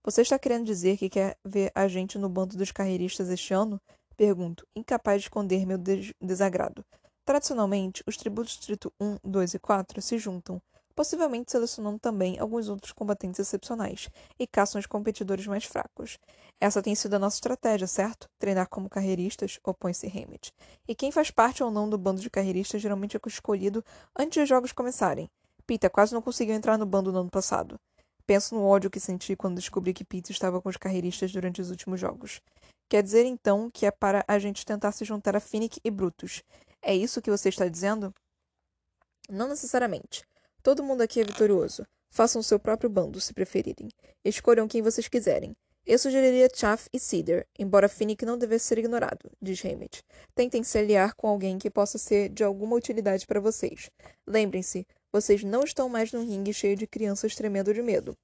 Você está querendo dizer que quer ver a gente no bando dos carreiristas este ano? Pergunto, incapaz de esconder meu des desagrado. Tradicionalmente, os tributos Distrito 1, 2 e 4 se juntam, possivelmente selecionando também alguns outros combatentes excepcionais, e caçam os competidores mais fracos. Essa tem sido a nossa estratégia, certo? Treinar como carreiristas, opõe-se Hammett. E quem faz parte ou não do bando de carreiristas geralmente é escolhido antes de os jogos começarem. Peter quase não conseguiu entrar no bando no ano passado. Penso no ódio que senti quando descobri que Pete estava com os carreiristas durante os últimos jogos. Quer dizer, então, que é para a gente tentar se juntar a Finnick e Brutus. É isso que você está dizendo? Não necessariamente. Todo mundo aqui é vitorioso. Façam seu próprio bando, se preferirem. Escolham quem vocês quiserem. Eu sugeriria Chaff e Cedar, embora Finnick não devesse ser ignorado, diz Hammett. Tentem se aliar com alguém que possa ser de alguma utilidade para vocês. Lembrem-se, vocês não estão mais num ringue cheio de crianças tremendo de medo.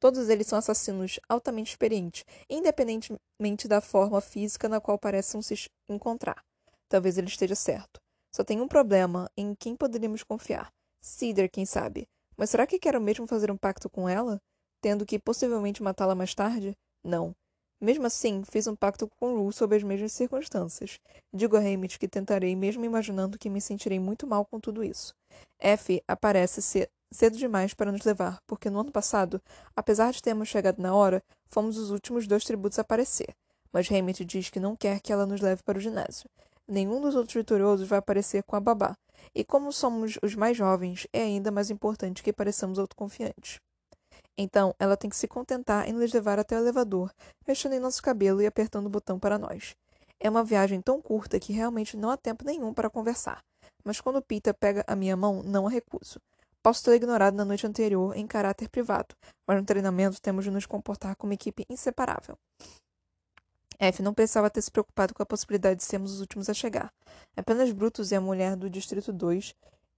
Todos eles são assassinos altamente experientes, independentemente da forma física na qual parecem se encontrar. Talvez ele esteja certo. Só tem um problema em quem poderíamos confiar. Cedar, quem sabe. Mas será que quero mesmo fazer um pacto com ela? Tendo que possivelmente matá-la mais tarde? Não. Mesmo assim, fiz um pacto com Rue sob as mesmas circunstâncias. Digo a Hammett que tentarei, mesmo imaginando que me sentirei muito mal com tudo isso. F aparece cedo demais para nos levar, porque no ano passado, apesar de termos chegado na hora, fomos os últimos dois tributos a aparecer. Mas Hammett diz que não quer que ela nos leve para o ginásio. Nenhum dos outros vitoriosos vai aparecer com a babá. E como somos os mais jovens, é ainda mais importante que pareçamos autoconfiantes. Então, ela tem que se contentar em nos levar até o elevador, mexendo em nosso cabelo e apertando o botão para nós. É uma viagem tão curta que realmente não há tempo nenhum para conversar. Mas quando Pita pega a minha mão, não a recuso. Posso ter ignorado na noite anterior em caráter privado, mas no treinamento temos de nos comportar como equipe inseparável. F não pensava ter se preocupado com a possibilidade de sermos os últimos a chegar. Apenas Brutus e a mulher do Distrito 2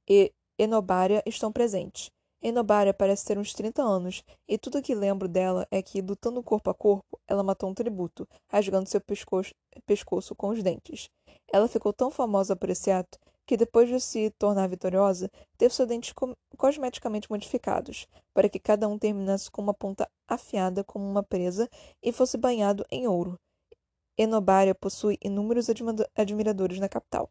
e Enobária estão presentes. Enobária parece ter uns 30 anos, e tudo o que lembro dela é que, lutando corpo a corpo, ela matou um tributo, rasgando seu pescoço, pescoço com os dentes. Ela ficou tão famosa por esse ato que, depois de se tornar vitoriosa, teve seus dentes cosmeticamente modificados, para que cada um terminasse com uma ponta afiada como uma presa e fosse banhado em ouro. Enobária possui inúmeros admiradores na capital.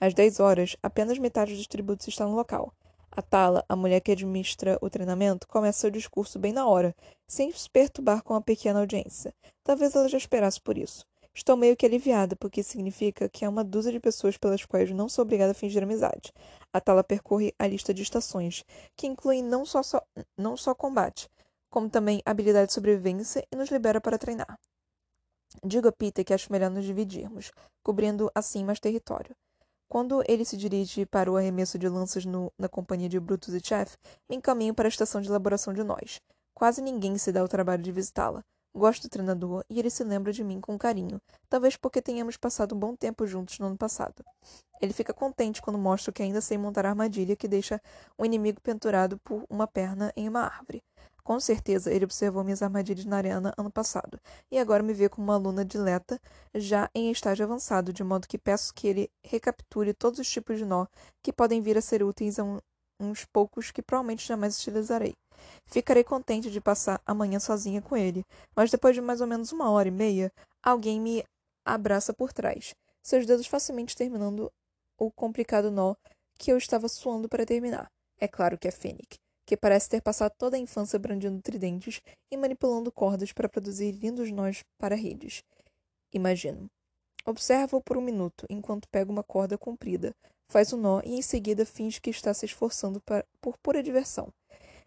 Às 10 horas, apenas metade dos tributos está no local. A Tala, a mulher que administra o treinamento, começa seu discurso bem na hora, sem se perturbar com a pequena audiência. Talvez ela já esperasse por isso. Estou meio que aliviada, porque significa que há uma dúzia de pessoas pelas quais não sou obrigada a fingir amizade. A Tala percorre a lista de estações, que incluem não só, só, não só combate, como também habilidade de sobrevivência e nos libera para treinar. Digo a Peter que acho melhor nos dividirmos, cobrindo assim mais território. Quando ele se dirige para o arremesso de lanças no, na companhia de Brutus e Chef, me encaminho para a estação de elaboração de nós. Quase ninguém se dá o trabalho de visitá-la. Gosto do treinador e ele se lembra de mim com carinho, talvez porque tenhamos passado um bom tempo juntos no ano passado. Ele fica contente quando mostro que ainda sei montar a armadilha que deixa o inimigo pendurado por uma perna em uma árvore. Com certeza ele observou minhas armadilhas na arena ano passado, e agora me vê como uma aluna dileta, já em estágio avançado, de modo que peço que ele recapture todos os tipos de nó que podem vir a ser úteis a um, uns poucos que provavelmente jamais utilizarei. Ficarei contente de passar amanhã sozinha com ele, mas depois de mais ou menos uma hora e meia, alguém me abraça por trás, seus dedos facilmente terminando o complicado nó que eu estava suando para terminar. É claro que é Fênix que parece ter passado toda a infância brandindo tridentes e manipulando cordas para produzir lindos nós para redes. Imagino. Observa-o por um minuto, enquanto pega uma corda comprida, faz um nó e em seguida finge que está se esforçando por pura diversão.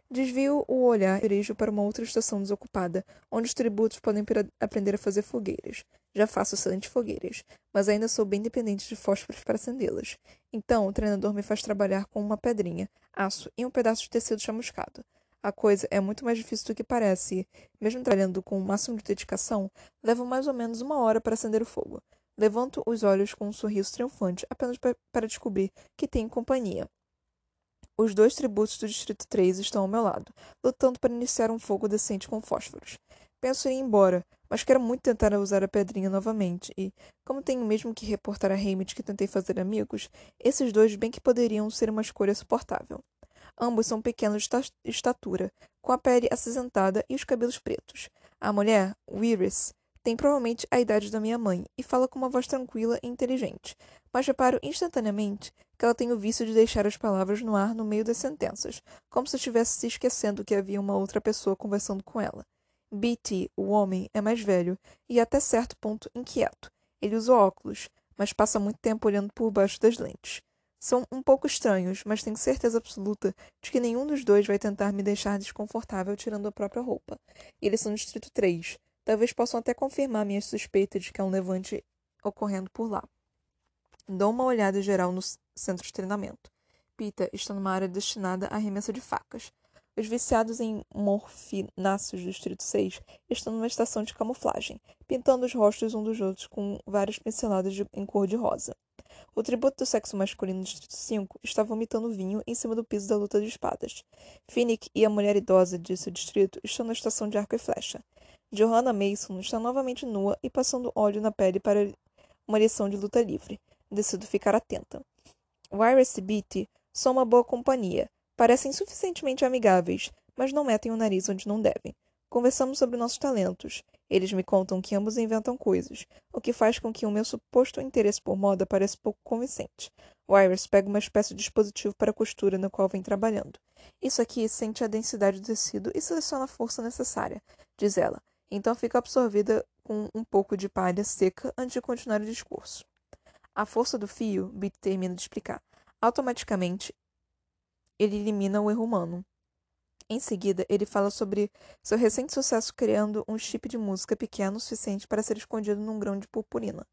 Desvio o olhar e dirijo para uma outra estação desocupada, onde os tributos podem aprender a fazer fogueiras. Já faço excelentes fogueiras, mas ainda sou bem dependente de fósforos para acendê-las. Então, o treinador me faz trabalhar com uma pedrinha, aço e um pedaço de tecido chamuscado. A coisa é muito mais difícil do que parece e, mesmo trabalhando com o máximo de dedicação, leva mais ou menos uma hora para acender o fogo. Levanto os olhos com um sorriso triunfante apenas para descobrir que tenho companhia. Os dois tributos do Distrito 3 estão ao meu lado, lutando para iniciar um fogo decente com fósforos. Penso em ir embora, mas quero muito tentar usar a pedrinha novamente e, como tenho mesmo que reportar a Hamid que tentei fazer amigos, esses dois bem que poderiam ser uma escolha suportável. Ambos são pequenos de estatura, com a pele acinzentada e os cabelos pretos. A mulher, Wiris, tem provavelmente a idade da minha mãe e fala com uma voz tranquila e inteligente, mas reparo instantaneamente que ela tem o vício de deixar as palavras no ar no meio das sentenças, como se estivesse se esquecendo que havia uma outra pessoa conversando com ela. B.T., o homem, é mais velho e até certo ponto inquieto. Ele usa óculos, mas passa muito tempo olhando por baixo das lentes. São um pouco estranhos, mas tenho certeza absoluta de que nenhum dos dois vai tentar me deixar desconfortável tirando a própria roupa. Eles são do Distrito 3, Talvez possam até confirmar minhas suspeitas de que há um levante ocorrendo por lá. Dou uma olhada geral no centro de treinamento. Pita está numa área destinada à remessa de facas. Os viciados em morfináceos do Distrito 6 estão numa estação de camuflagem, pintando os rostos um dos outros com várias pinceladas de, em cor de rosa. O tributo do sexo masculino do Distrito 5 está vomitando vinho em cima do piso da luta de espadas. Finnick e a mulher idosa de seu distrito estão na estação de arco e flecha. Johanna Mason está novamente nua e passando óleo na pele para uma lição de luta livre. Decido ficar atenta. Wyrus e Beatty são uma boa companhia. Parecem suficientemente amigáveis, mas não metem o nariz onde não devem. Conversamos sobre nossos talentos. Eles me contam que ambos inventam coisas, o que faz com que o meu suposto interesse por moda pareça pouco convincente. Wyrus pega uma espécie de dispositivo para costura no qual vem trabalhando. Isso aqui sente a densidade do tecido e seleciona a força necessária, diz ela. Então fica absorvida com um pouco de palha seca antes de continuar o discurso. A força do fio, Beat termina de explicar, automaticamente ele elimina o erro humano. Em seguida, ele fala sobre seu recente sucesso criando um chip de música pequeno o suficiente para ser escondido num grão de purpurina,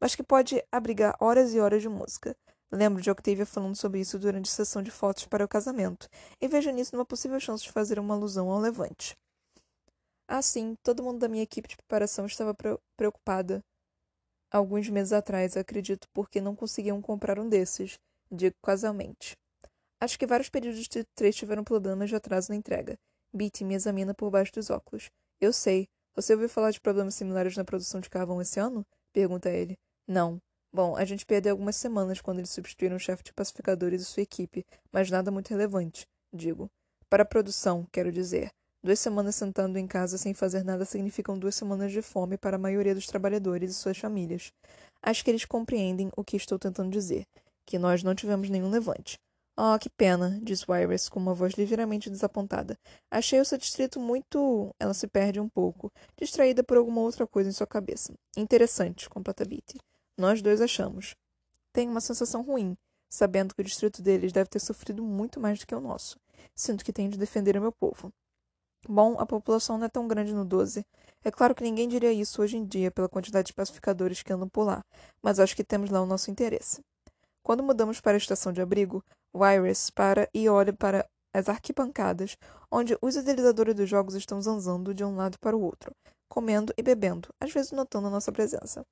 mas que pode abrigar horas e horas de música. Lembro de Octavia falando sobre isso durante a sessão de fotos para o casamento, e vejo nisso uma possível chance de fazer uma alusão ao levante. Assim, todo mundo da minha equipe de preparação estava preocupada. Alguns meses atrás, acredito, porque não conseguiam comprar um desses, digo casualmente. Acho que vários períodos de três tiveram problemas de atraso na entrega. Beatty me examina por baixo dos óculos. Eu sei. Você ouviu falar de problemas similares na produção de carvão esse ano? Pergunta ele. Não. Bom, a gente perdeu algumas semanas quando eles substituíram o chefe de pacificadores e sua equipe, mas nada muito relevante, digo. Para a produção, quero dizer. Duas semanas sentando em casa sem fazer nada significam duas semanas de fome para a maioria dos trabalhadores e suas famílias. Acho que eles compreendem o que estou tentando dizer, que nós não tivemos nenhum levante. Oh, que pena, diz Wyrus com uma voz ligeiramente desapontada. Achei o seu distrito muito. Ela se perde um pouco, distraída por alguma outra coisa em sua cabeça. Interessante, completa Beatty. Nós dois achamos. Tenho uma sensação ruim, sabendo que o distrito deles deve ter sofrido muito mais do que o nosso. Sinto que tenho de defender o meu povo. Bom, a população não é tão grande no 12. É claro que ninguém diria isso hoje em dia pela quantidade de pacificadores que andam por lá, mas acho que temos lá o nosso interesse. Quando mudamos para a estação de abrigo, Wyrus para e olha para as arquibancadas, onde os idealizadores dos jogos estão zanzando de um lado para o outro, comendo e bebendo, às vezes notando a nossa presença.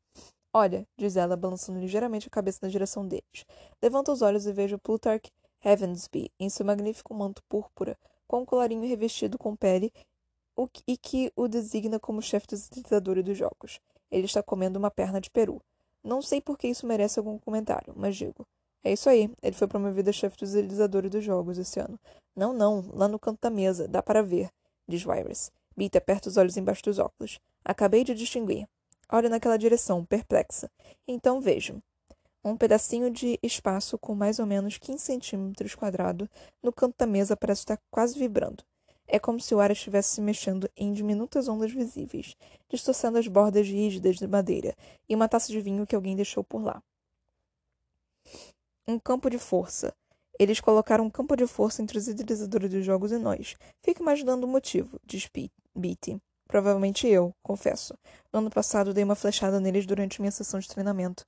Olha, diz ela, balançando ligeiramente a cabeça na direção deles. Levanta os olhos e vejo Plutarch Heavensby em seu magnífico manto púrpura, com um colarinho revestido com pele e que o designa como chefe dos utilizadores dos jogos. Ele está comendo uma perna de peru. Não sei por que isso merece algum comentário, mas digo. É isso aí, ele foi promovido a chefe dos realizadores dos jogos esse ano. Não, não, lá no canto da mesa, dá para ver, diz Wyrus. Bita aperta os olhos embaixo dos óculos. Acabei de distinguir. Olha naquela direção, perplexa. Então vejo um pedacinho de espaço com mais ou menos 15 centímetros quadrados no canto da mesa parece estar quase vibrando. É como se o ar estivesse se mexendo em diminutas ondas visíveis, distorcendo as bordas rígidas de madeira e uma taça de vinho que alguém deixou por lá. Um campo de força. Eles colocaram um campo de força entre os idealizadores dos jogos e nós. Fico imaginando o motivo, diz Beatty. Provavelmente eu, confesso. No ano passado dei uma flechada neles durante minha sessão de treinamento,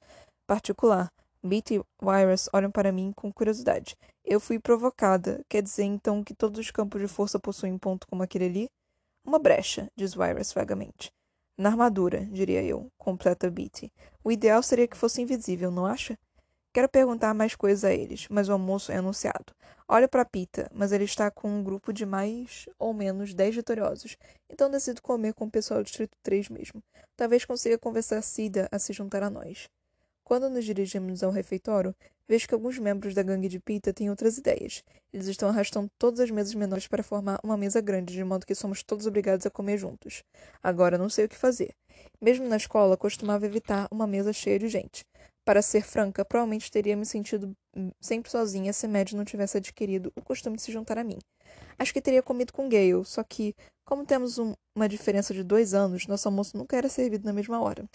particular. Beat e Wyrus olham para mim com curiosidade. Eu fui provocada. Quer dizer, então, que todos os campos de força possuem um ponto como aquele ali? Uma brecha, diz Wyrus vagamente. Na armadura, diria eu, completa Beatty. O ideal seria que fosse invisível, não acha? Quero perguntar mais coisas a eles, mas o almoço é anunciado. Olho para Pita, mas ele está com um grupo de mais ou menos dez vitoriosos, então decido comer com o pessoal do Distrito 3 mesmo. Talvez consiga convencer a Cida a se juntar a nós. Quando nos dirigimos ao refeitório, vejo que alguns membros da gangue de Pita têm outras ideias. Eles estão arrastando todas as mesas menores para formar uma mesa grande, de modo que somos todos obrigados a comer juntos. Agora não sei o que fazer. Mesmo na escola, costumava evitar uma mesa cheia de gente. Para ser franca, provavelmente teria me sentido sempre sozinha se Mad não tivesse adquirido o costume de se juntar a mim. Acho que teria comido com Gale, só que, como temos um, uma diferença de dois anos, nosso almoço nunca era servido na mesma hora.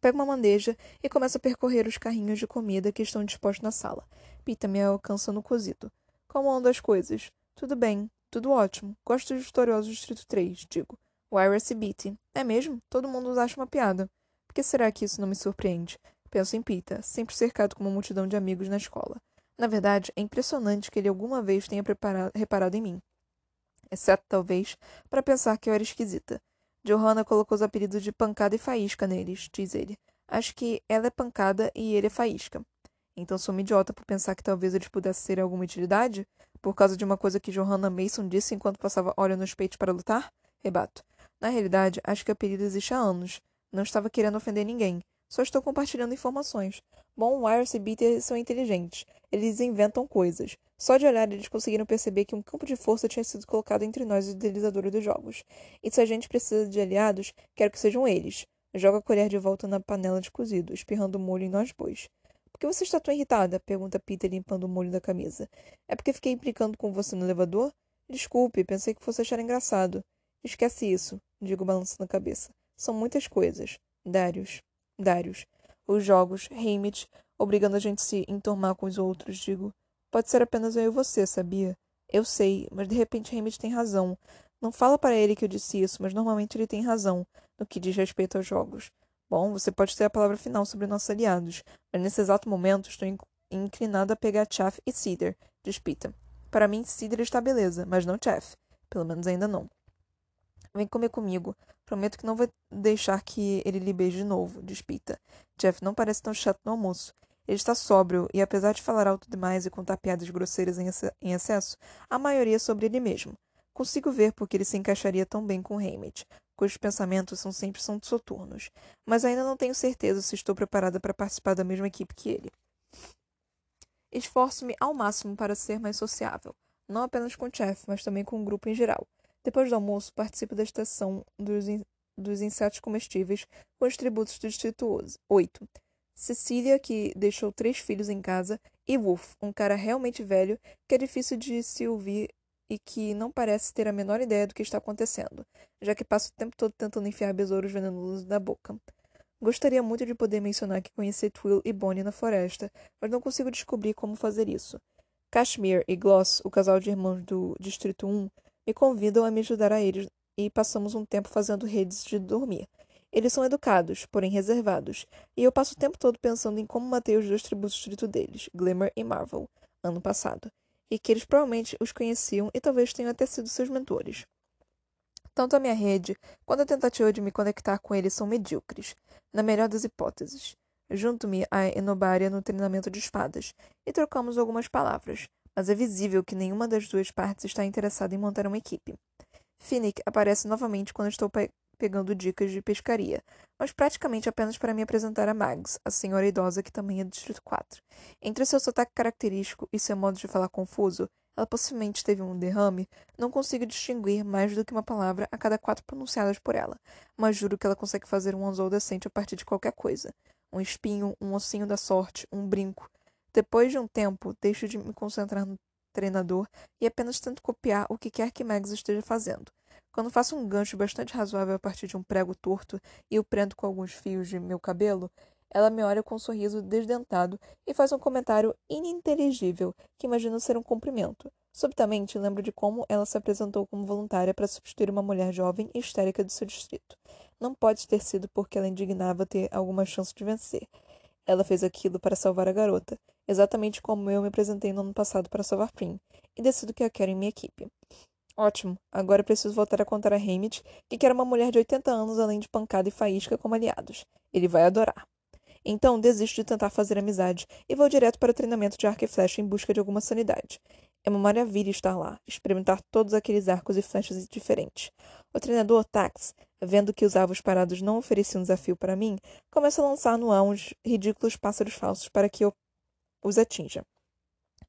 Pego uma bandeja e começo a percorrer os carrinhos de comida que estão dispostos na sala. Pita me alcança no cozido. Como andam as coisas? Tudo bem, tudo ótimo. Gosto dos vitoriosos do Distrito 3, digo. E Beatty. É mesmo? Todo mundo acha uma piada. Por que será que isso não me surpreende? Penso em Pita, sempre cercado com uma multidão de amigos na escola. Na verdade, é impressionante que ele alguma vez tenha reparado em mim. Exceto, talvez, para pensar que eu era esquisita. Johanna colocou os apelidos de pancada e faísca neles, diz ele. Acho que ela é pancada e ele é faísca. Então sou uma idiota por pensar que talvez eles pudessem ser alguma utilidade? Por causa de uma coisa que Johanna Mason disse enquanto passava óleo nos peitos para lutar? Rebato. Na realidade, acho que o apelido existe há anos. Não estava querendo ofender ninguém. Só estou compartilhando informações. Bom, Wires e Beater são inteligentes. Eles inventam coisas. Só de olhar, eles conseguiram perceber que um campo de força tinha sido colocado entre nós, os idealizadores dos jogos. E se a gente precisa de aliados, quero que sejam eles. Joga a colher de volta na panela de cozido, espirrando molho em nós bois. Por que você está tão irritada? pergunta Peter, limpando o molho da camisa. É porque fiquei implicando com você no elevador? Desculpe, pensei que fosse achar engraçado. Esquece isso, digo balançando a cabeça. São muitas coisas. Darius. Os jogos, Hamid, obrigando a gente a se enturmar com os outros, digo. Pode ser apenas eu e você, sabia? Eu sei, mas de repente Hamid tem razão. Não fala para ele que eu disse isso, mas normalmente ele tem razão no que diz respeito aos jogos. Bom, você pode ter a palavra final sobre nossos aliados, mas nesse exato momento estou inclinado a pegar Chaff e Cedar, diz Pita. Para mim, Cedar está beleza, mas não Chaff. Pelo menos ainda não. Vem comer comigo. Prometo que não vou deixar que ele lhe beije de novo, diz Pita. Jeff não parece tão chato no almoço. Ele está sóbrio e, apesar de falar alto demais e contar piadas grosseiras em, em excesso, a maioria é sobre ele mesmo. Consigo ver porque ele se encaixaria tão bem com Hammett, cujos pensamentos são sempre são soturnos, mas ainda não tenho certeza se estou preparada para participar da mesma equipe que ele. Esforço-me ao máximo para ser mais sociável, não apenas com Jeff, mas também com o grupo em geral. Depois do almoço, participo da estação dos, in dos insetos comestíveis com os tributos do Distrito 8. Cecília, que deixou três filhos em casa, e Wolf, um cara realmente velho que é difícil de se ouvir e que não parece ter a menor ideia do que está acontecendo, já que passa o tempo todo tentando enfiar besouros venenosos na boca. Gostaria muito de poder mencionar que conheci Twill e Bonnie na floresta, mas não consigo descobrir como fazer isso. Kashmir e Gloss, o casal de irmãos do Distrito 1, me convidam a me ajudar a eles e passamos um tempo fazendo redes de dormir. Eles são educados, porém reservados, e eu passo o tempo todo pensando em como matei os dois tributos distrito deles, Glimmer e Marvel, ano passado, e que eles provavelmente os conheciam e talvez tenham até sido seus mentores. Tanto a minha rede quanto a tentativa de me conectar com eles são medíocres, na melhor das hipóteses. Junto-me a Enobaria no treinamento de espadas e trocamos algumas palavras, mas é visível que nenhuma das duas partes está interessada em montar uma equipe. Finnick aparece novamente quando estou pe pegando dicas de pescaria, mas praticamente apenas para me apresentar a Mags, a senhora idosa que também é do Distrito 4. Entre seu sotaque característico e seu modo de falar confuso, ela possivelmente teve um derrame, não consigo distinguir mais do que uma palavra a cada quatro pronunciadas por ela, mas juro que ela consegue fazer um anzol decente a partir de qualquer coisa. Um espinho, um ossinho da sorte, um brinco, depois de um tempo, deixo de me concentrar no treinador e apenas tento copiar o que quer que Mags esteja fazendo. Quando faço um gancho bastante razoável a partir de um prego torto e o prendo com alguns fios de meu cabelo, ela me olha com um sorriso desdentado e faz um comentário ininteligível que imagino ser um cumprimento. Subitamente lembro de como ela se apresentou como voluntária para substituir uma mulher jovem e histérica do seu distrito. Não pode ter sido porque ela indignava ter alguma chance de vencer. Ela fez aquilo para salvar a garota, exatamente como eu me apresentei no ano passado para salvar Prim, e decido que a quero em minha equipe. Ótimo, agora preciso voltar a contar a Hamid que quer uma mulher de 80 anos além de pancada e faísca como aliados. Ele vai adorar. Então desisto de tentar fazer amizade e vou direto para o treinamento de arco e flecha em busca de alguma sanidade. É uma maravilha estar lá, experimentar todos aqueles arcos e flechas diferentes. O treinador Tax, vendo que os alvos parados não ofereciam desafio para mim, começa a lançar no ar uns ridículos pássaros falsos para que eu os atinja.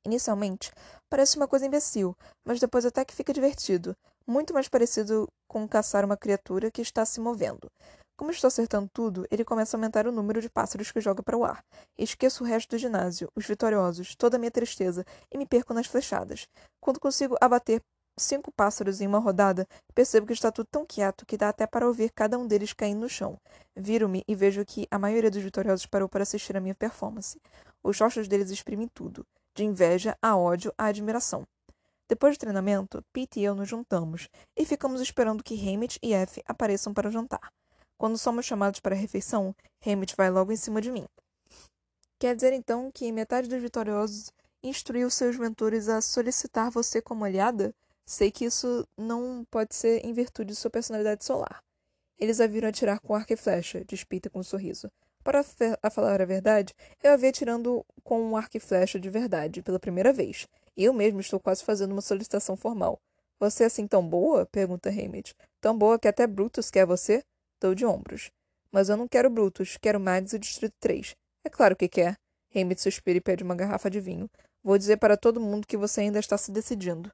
Inicialmente, parece uma coisa imbecil, mas depois até que fica divertido, muito mais parecido com caçar uma criatura que está se movendo. Como estou acertando tudo, ele começa a aumentar o número de pássaros que joga para o ar. Esqueço o resto do ginásio, os vitoriosos, toda a minha tristeza e me perco nas flechadas. Quando consigo abater cinco pássaros em uma rodada, percebo que está tudo tão quieto que dá até para ouvir cada um deles caindo no chão. Viro-me e vejo que a maioria dos vitoriosos parou para assistir a minha performance. Os rostos deles exprimem tudo, de inveja a ódio a admiração. Depois do treinamento, Pete e eu nos juntamos e ficamos esperando que Hammett e F apareçam para o jantar. Quando somos chamados para a refeição, Hammett vai logo em cima de mim. Quer dizer então que metade dos vitoriosos instruiu seus mentores a solicitar você como aliada? Sei que isso não pode ser em virtude de sua personalidade solar. Eles a viram atirar com arco e flecha, despita com um sorriso. Para a falar a verdade, eu a vi atirando com um arco e flecha de verdade, pela primeira vez. Eu mesmo estou quase fazendo uma solicitação formal. Você é assim tão boa? pergunta Hammett. Tão boa que até Brutus quer você? Dou de ombros. Mas eu não quero Brutus, quero Mags e o Distrito 3. É claro que quer. Hammett suspira e pede uma garrafa de vinho. Vou dizer para todo mundo que você ainda está se decidindo.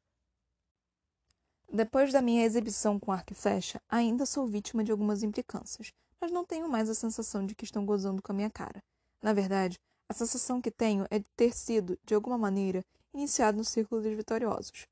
Depois da minha exibição com arco e flecha, ainda sou vítima de algumas implicâncias, mas não tenho mais a sensação de que estão gozando com a minha cara. Na verdade, a sensação que tenho é de ter sido, de alguma maneira, iniciado no círculo dos vitoriosos.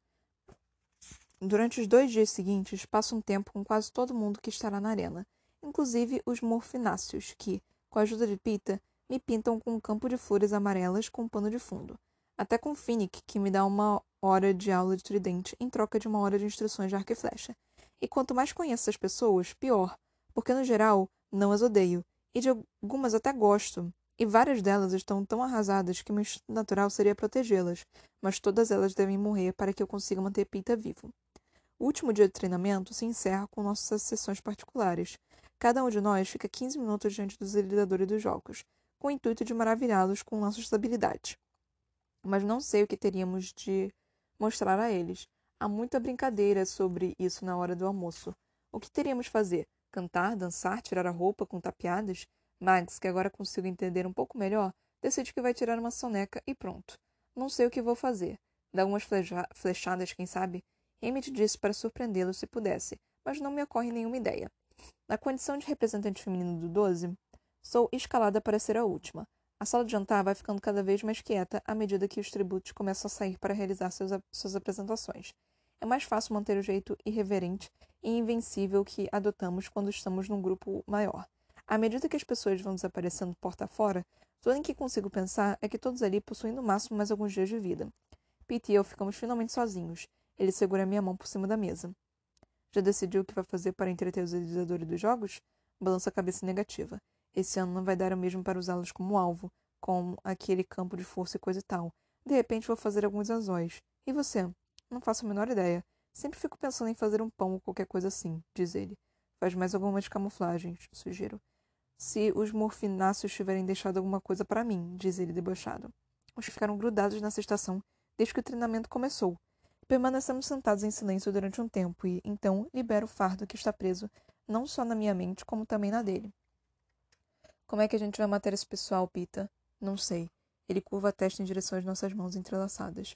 Durante os dois dias seguintes, passo um tempo com quase todo mundo que estará na arena, inclusive os morfináceos, que, com a ajuda de Pita, me pintam com um campo de flores amarelas com um pano de fundo. Até com Finnick, que me dá uma hora de aula de tridente em troca de uma hora de instruções de arco e flecha. E quanto mais conheço essas pessoas, pior, porque no geral não as odeio, e de algumas até gosto, e várias delas estão tão arrasadas que meu instinto natural seria protegê-las, mas todas elas devem morrer para que eu consiga manter Pita vivo. O último dia de treinamento se encerra com nossas sessões particulares, Cada um de nós fica 15 minutos diante dos lidadores dos jogos, com o intuito de maravilhá-los com nossas habilidades. Mas não sei o que teríamos de mostrar a eles. Há muita brincadeira sobre isso na hora do almoço. O que teríamos fazer? Cantar, dançar, tirar a roupa com tapeadas? Max, que agora consigo entender um pouco melhor, decide que vai tirar uma soneca e pronto. Não sei o que vou fazer. Dar umas flechadas, quem sabe? Emmett disse para surpreendê-lo se pudesse, mas não me ocorre nenhuma ideia. Na condição de representante feminino do 12, sou escalada para ser a última. A sala de jantar vai ficando cada vez mais quieta à medida que os tributos começam a sair para realizar seus, suas apresentações. É mais fácil manter o jeito irreverente e invencível que adotamos quando estamos num grupo maior. À medida que as pessoas vão desaparecendo porta fora, tudo em que consigo pensar é que todos ali possuem no máximo mais alguns dias de vida. Pete e eu ficamos finalmente sozinhos. Ele segura minha mão por cima da mesa. Já decidiu o que vai fazer para entreter os idealizadores dos jogos? Balança a cabeça negativa. Esse ano não vai dar o mesmo para usá-los como alvo, com aquele campo de força e coisa e tal. De repente vou fazer alguns anzóis. E você? Não faço a menor ideia. Sempre fico pensando em fazer um pão ou qualquer coisa assim, diz ele. Faz mais algumas camuflagens, sugiro. Se os morfináceos tiverem deixado alguma coisa para mim, diz ele debochado. Os ficaram grudados nessa estação desde que o treinamento começou. Permanecemos sentados em silêncio durante um tempo e, então, libero o fardo que está preso, não só na minha mente, como também na dele. Como é que a gente vai matar esse pessoal, Pita? Não sei. Ele curva a testa em direção às nossas mãos entrelaçadas.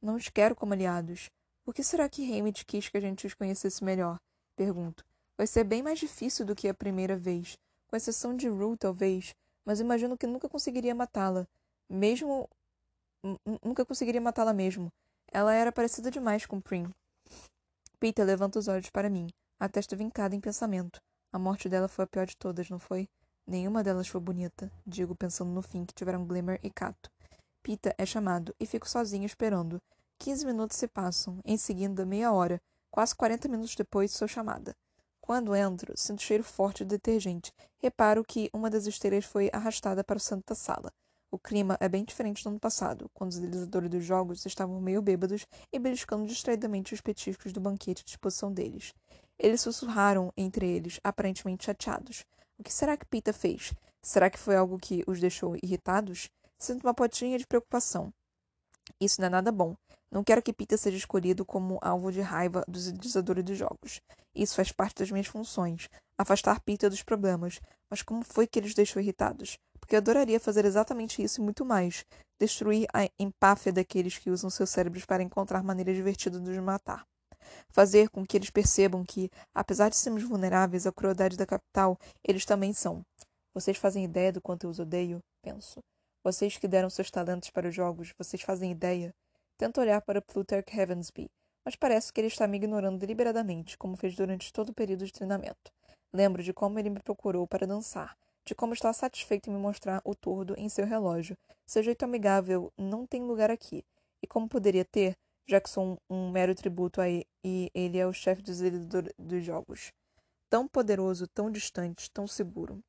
Não os quero como aliados. Por que será que Hammett quis que a gente os conhecesse melhor? Pergunto. Vai ser bem mais difícil do que a primeira vez, com exceção de Rue, talvez, mas imagino que nunca conseguiria matá-la. Mesmo. Nunca conseguiria matá-la mesmo. Ela era parecida demais com Prim. Peter levanta os olhos para mim, a testa vincada em pensamento. A morte dela foi a pior de todas, não foi? Nenhuma delas foi bonita, digo pensando no fim que tiveram Glimmer e Cato. Pita é chamado e fico sozinho esperando. Quinze minutos se passam, em seguida meia hora. Quase quarenta minutos depois sou chamada. Quando entro, sinto cheiro forte de detergente. Reparo que uma das esteiras foi arrastada para o centro da sala. O clima é bem diferente do ano passado, quando os idealizadores dos jogos estavam meio bêbados e beliscando distraidamente os petiscos do banquete à disposição deles. Eles sussurraram entre eles, aparentemente chateados. O que será que Pita fez? Será que foi algo que os deixou irritados? Sinto uma potinha de preocupação. Isso não é nada bom. Não quero que Peter seja escolhido como alvo de raiva dos idealizadores de jogos. Isso faz parte das minhas funções, afastar Peter dos problemas. Mas como foi que ele os deixou irritados? Porque eu adoraria fazer exatamente isso e muito mais. Destruir a empáfia daqueles que usam seus cérebros para encontrar maneiras divertidas de os matar. Fazer com que eles percebam que, apesar de sermos vulneráveis à crueldade da capital, eles também são. Vocês fazem ideia do quanto eu os odeio? Penso. Vocês que deram seus talentos para os jogos, vocês fazem ideia? Tento olhar para Plutarch Heavensby, mas parece que ele está me ignorando deliberadamente, como fez durante todo o período de treinamento. Lembro de como ele me procurou para dançar, de como está satisfeito em me mostrar o tordo em seu relógio. Seu jeito amigável não tem lugar aqui. E como poderia ter, já que sou um, mero tributo a ele e ele é o chefe dos, dos jogos. Tão poderoso, tão distante, tão seguro.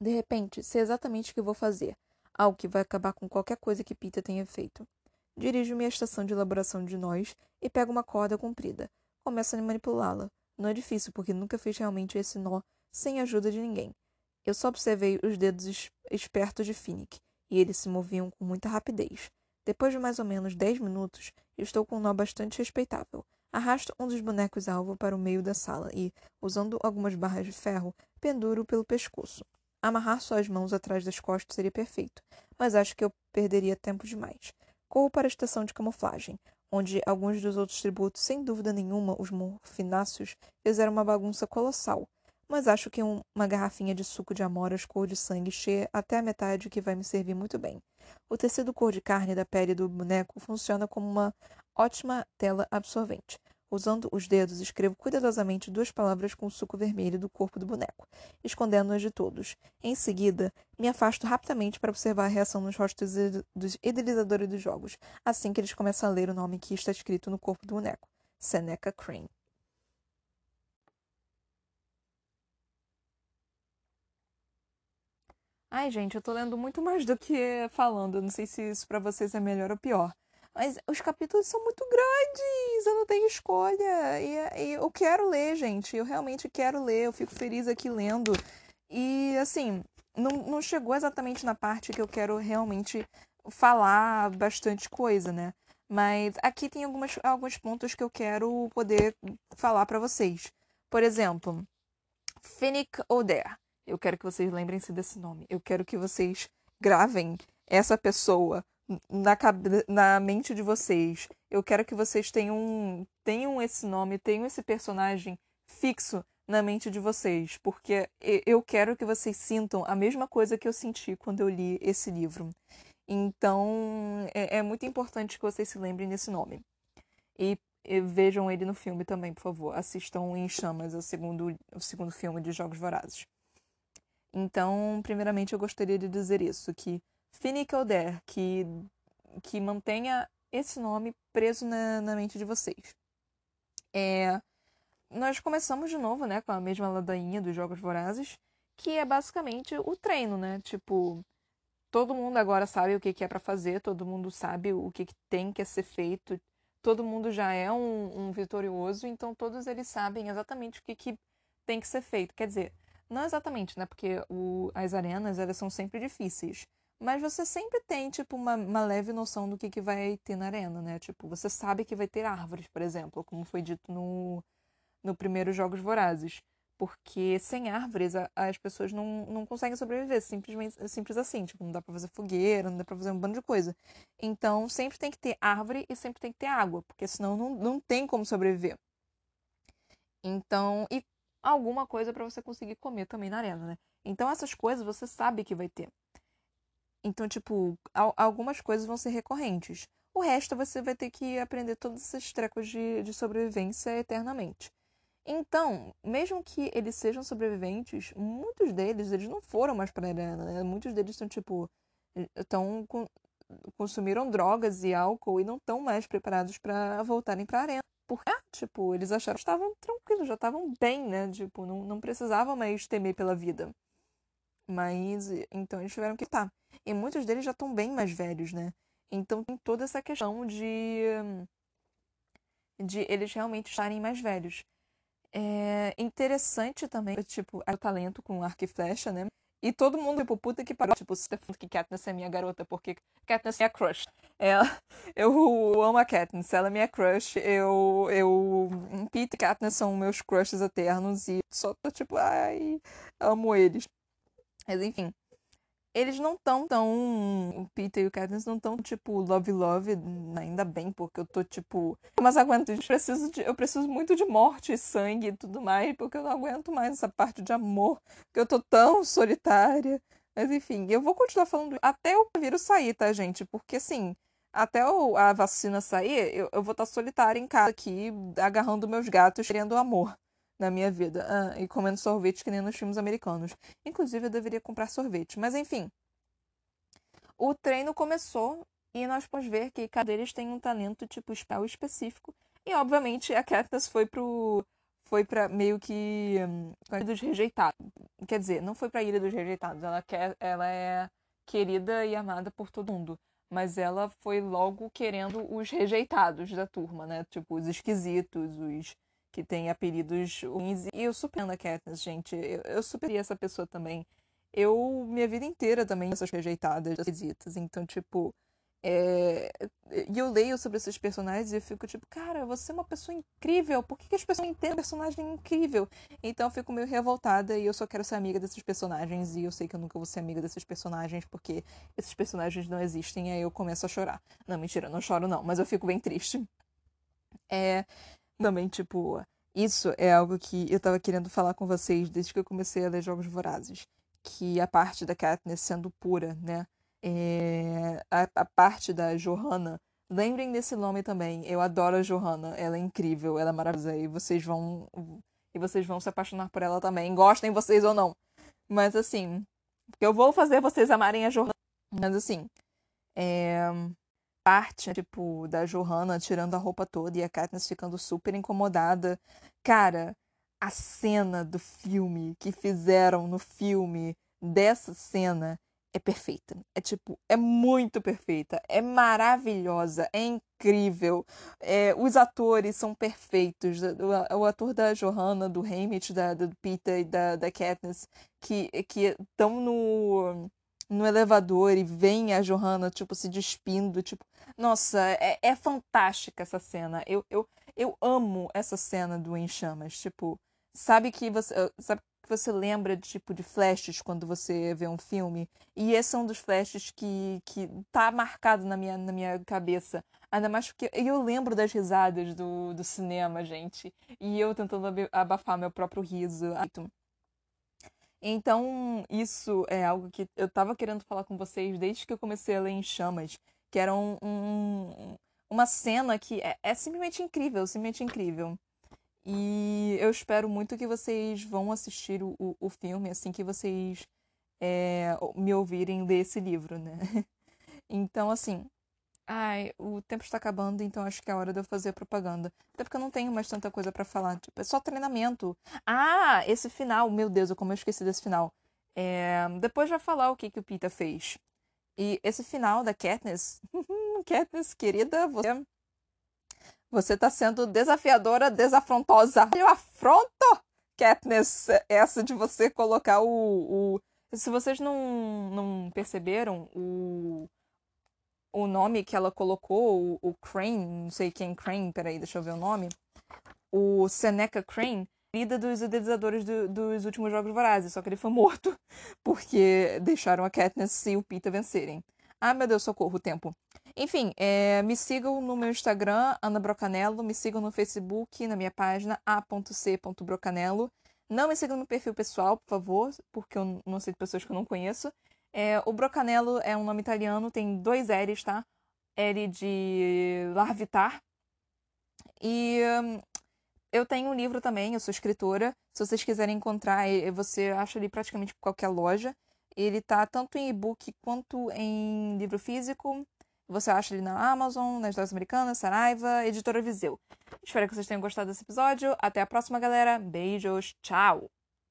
De repente, sei exatamente o que vou fazer algo que vai acabar com qualquer coisa que Peter tenha feito. Dirijo-me à estação de elaboração de nós e pego uma corda comprida. Começo a manipulá-la. Não é difícil, porque nunca fiz realmente esse nó sem ajuda de ninguém. Eu só observei os dedos espertos de Finnick, e eles se moviam com muita rapidez. Depois de mais ou menos dez minutos, estou com um nó bastante respeitável. Arrasto um dos bonecos alvo para o meio da sala e, usando algumas barras de ferro, penduro pelo pescoço. Amarrar só as mãos atrás das costas seria perfeito, mas acho que eu perderia tempo demais. Corro para a estação de camuflagem, onde alguns dos outros tributos, sem dúvida nenhuma, os morfináceos, fizeram uma bagunça colossal. Mas acho que um, uma garrafinha de suco de amoras cor de sangue cheia até a metade que vai me servir muito bem. O tecido cor de carne da pele do boneco funciona como uma ótima tela absorvente. Usando os dedos, escrevo cuidadosamente duas palavras com o suco vermelho do corpo do boneco, escondendo-as de todos. Em seguida, me afasto rapidamente para observar a reação nos rostos dos idealizadores dos jogos, assim que eles começam a ler o nome que está escrito no corpo do boneco: Seneca Crane. Ai, gente, eu tô lendo muito mais do que falando. Eu não sei se isso para vocês é melhor ou pior. Mas os capítulos são muito grandes, eu não tenho escolha. E, e, eu quero ler, gente. Eu realmente quero ler, eu fico feliz aqui lendo. E assim, não, não chegou exatamente na parte que eu quero realmente falar bastante coisa, né? Mas aqui tem algumas, alguns pontos que eu quero poder falar para vocês. Por exemplo, Finnick Oder. Eu quero que vocês lembrem-se desse nome. Eu quero que vocês gravem essa pessoa na, na mente de vocês. Eu quero que vocês tenham, tenham esse nome, tenham esse personagem fixo na mente de vocês, porque eu quero que vocês sintam a mesma coisa que eu senti quando eu li esse livro. Então, é, é muito importante que vocês se lembrem desse nome. E, e, vejam ele no filme também, por favor. Assistam Em Chamas, o segundo, o segundo filme de Jogos Vorazes. Então, primeiramente, eu gostaria de dizer isso, que Finnickelder, que, que mantenha esse nome preso na, na mente de vocês. É, nós começamos de novo, né, com a mesma ladainha dos Jogos Vorazes, que é basicamente o treino, né? Tipo, todo mundo agora sabe o que, que é para fazer, todo mundo sabe o que, que tem que ser feito, todo mundo já é um, um vitorioso, então todos eles sabem exatamente o que, que tem que ser feito. Quer dizer, não exatamente, né? Porque o, as arenas, elas são sempre difíceis. Mas você sempre tem, tipo, uma, uma leve noção do que, que vai ter na arena, né? Tipo, você sabe que vai ter árvores, por exemplo, como foi dito no, no primeiro Jogos Vorazes. Porque sem árvores a, as pessoas não, não conseguem sobreviver, simplesmente simples assim. Tipo, não dá pra fazer fogueira, não dá pra fazer um bando de coisa. Então, sempre tem que ter árvore e sempre tem que ter água, porque senão não, não tem como sobreviver. Então, e alguma coisa para você conseguir comer também na arena, né? Então, essas coisas você sabe que vai ter. Então, tipo, algumas coisas vão ser recorrentes. O resto você vai ter que aprender todos esses trecos de, de sobrevivência eternamente. Então, mesmo que eles sejam sobreviventes, muitos deles eles não foram mais para a arena, né? Muitos deles estão tipo estão consumiram drogas e álcool e não estão mais preparados para voltarem para a arena. Porque, ah, tipo, eles acharam que estavam tranquilos, já estavam bem, né? Tipo, não, não precisavam mais temer pela vida. Mas, então eles tiveram que estar. E muitos deles já estão bem mais velhos, né? Então tem toda essa questão de. de eles realmente estarem mais velhos. É interessante também, tipo, o talento com arco e flecha, né? E todo mundo, tipo, puta que pariu. Tipo, você tá que Katniss é minha garota, porque Katniss é minha crush. Ela, eu amo a Katniss, ela é minha crush. Eu, eu, Pete e Katniss são meus crushes eternos e só tô tipo, ai, amo eles. Mas enfim eles não tão tão. O Peter e o Katniss não tão, tipo, love love, ainda bem, porque eu tô, tipo. Mas aguento, eu preciso, de, eu preciso muito de morte e sangue e tudo mais, porque eu não aguento mais essa parte de amor, porque eu tô tão solitária. Mas enfim, eu vou continuar falando até o vírus sair, tá, gente? Porque assim, até a vacina sair, eu, eu vou estar tá solitária em casa aqui, agarrando meus gatos, querendo amor na minha vida. Ah, e comendo sorvete que nem nos filmes americanos. Inclusive, eu deveria comprar sorvete. Mas enfim. O treino começou e nós podemos ver que cada deles tem um talento tipo spell específico. E obviamente a Katniss foi pro foi para meio que hum, Ilha dos Rejeitados. Quer dizer, não foi para Ilha dos Rejeitados, ela quer ela é querida e amada por todo mundo, mas ela foi logo querendo os rejeitados da turma, né? Tipo os esquisitos, os que tem apelidos ruins. E eu super a Katniss, gente. Eu, eu superei essa pessoa também. Eu, minha vida inteira também, essas rejeitadas, visitas. Então, tipo. É... E eu leio sobre esses personagens e eu fico tipo, cara, você é uma pessoa incrível. Por que, que as pessoas entendem personagem incrível? Então eu fico meio revoltada e eu só quero ser amiga desses personagens. E eu sei que eu nunca vou ser amiga desses personagens porque esses personagens não existem. E aí eu começo a chorar. Não, mentira, não choro não, mas eu fico bem triste. É também, tipo, isso é algo que eu tava querendo falar com vocês desde que eu comecei a ler Jogos Vorazes. Que a parte da Katniss sendo pura, né? É... A, a, parte da Johanna. Lembrem desse nome também. Eu adoro a Johanna. Ela é incrível, ela é maravilhosa. E vocês vão. E vocês vão se apaixonar por ela também. Gostem vocês ou não. Mas assim. Porque eu vou fazer vocês amarem a Johanna. Mas assim. É parte, tipo, da Johanna tirando a roupa toda e a Katniss ficando super incomodada. Cara, a cena do filme que fizeram no filme dessa cena é perfeita. É tipo, é muito perfeita, é maravilhosa, é incrível. É, os atores são perfeitos. O, o, ator da Johanna, do Haymitch, da, do Peter e da, da Katniss, que estão no no elevador e vem a Johanna, tipo, se despindo, tipo... Nossa, é, é fantástica essa cena. Eu, eu, eu amo essa cena do Em Chamas. Tipo, sabe que você... Sabe que você lembra, tipo, de flashes quando você vê um filme? E esse é um dos flashes que, que tá marcado na minha, na minha cabeça. Ainda mais porque eu lembro das risadas do, do cinema, gente. E eu tentando abafar meu próprio riso. Então, isso é algo que eu estava querendo falar com vocês desde que eu comecei a ler em Chamas, que era um, um, uma cena que é, é simplesmente incrível, simplesmente incrível. E eu espero muito que vocês vão assistir o, o, filme assim que vocês é, me ouvirem ler esse livro, né? Então, assim, Ai, o tempo está acabando, então acho que é hora de eu fazer propaganda. Até porque eu não tenho mais tanta coisa para falar. Tipo, é só treinamento. Ah, esse final, meu Deus, como eu esqueci desse final. É... Depois vai falar o que, que o Peter fez. E esse final da Katniss. Katniss, querida, você. Você tá sendo desafiadora, desafrontosa. Eu afronto, Katniss, essa de você colocar o. o... Se vocês não, não perceberam, o o nome que ela colocou, o, o Crane, não sei quem Crane, peraí, deixa eu ver o nome. O Seneca Crane, líder dos idealizadores do, dos últimos Jogos Vorazes, só que ele foi morto porque deixaram a Katniss e o Peter vencerem. Ah, meu Deus, socorro, o tempo. Enfim, é, me sigam no meu Instagram, Ana Brocanello, me sigam no Facebook, na minha página a.c.brocanello. Não me sigam no perfil pessoal, por favor, porque eu não sei de pessoas que eu não conheço. É, o Brocanello é um nome italiano, tem dois L's, tá? L de Larvitar. E hum, eu tenho um livro também, eu sou escritora. Se vocês quiserem encontrar, você acha ele praticamente em qualquer loja. Ele tá tanto em e-book quanto em livro físico. Você acha ele na Amazon, nas lojas americanas, Saraiva, Editora Viseu. Espero que vocês tenham gostado desse episódio. Até a próxima, galera. Beijos. Tchau!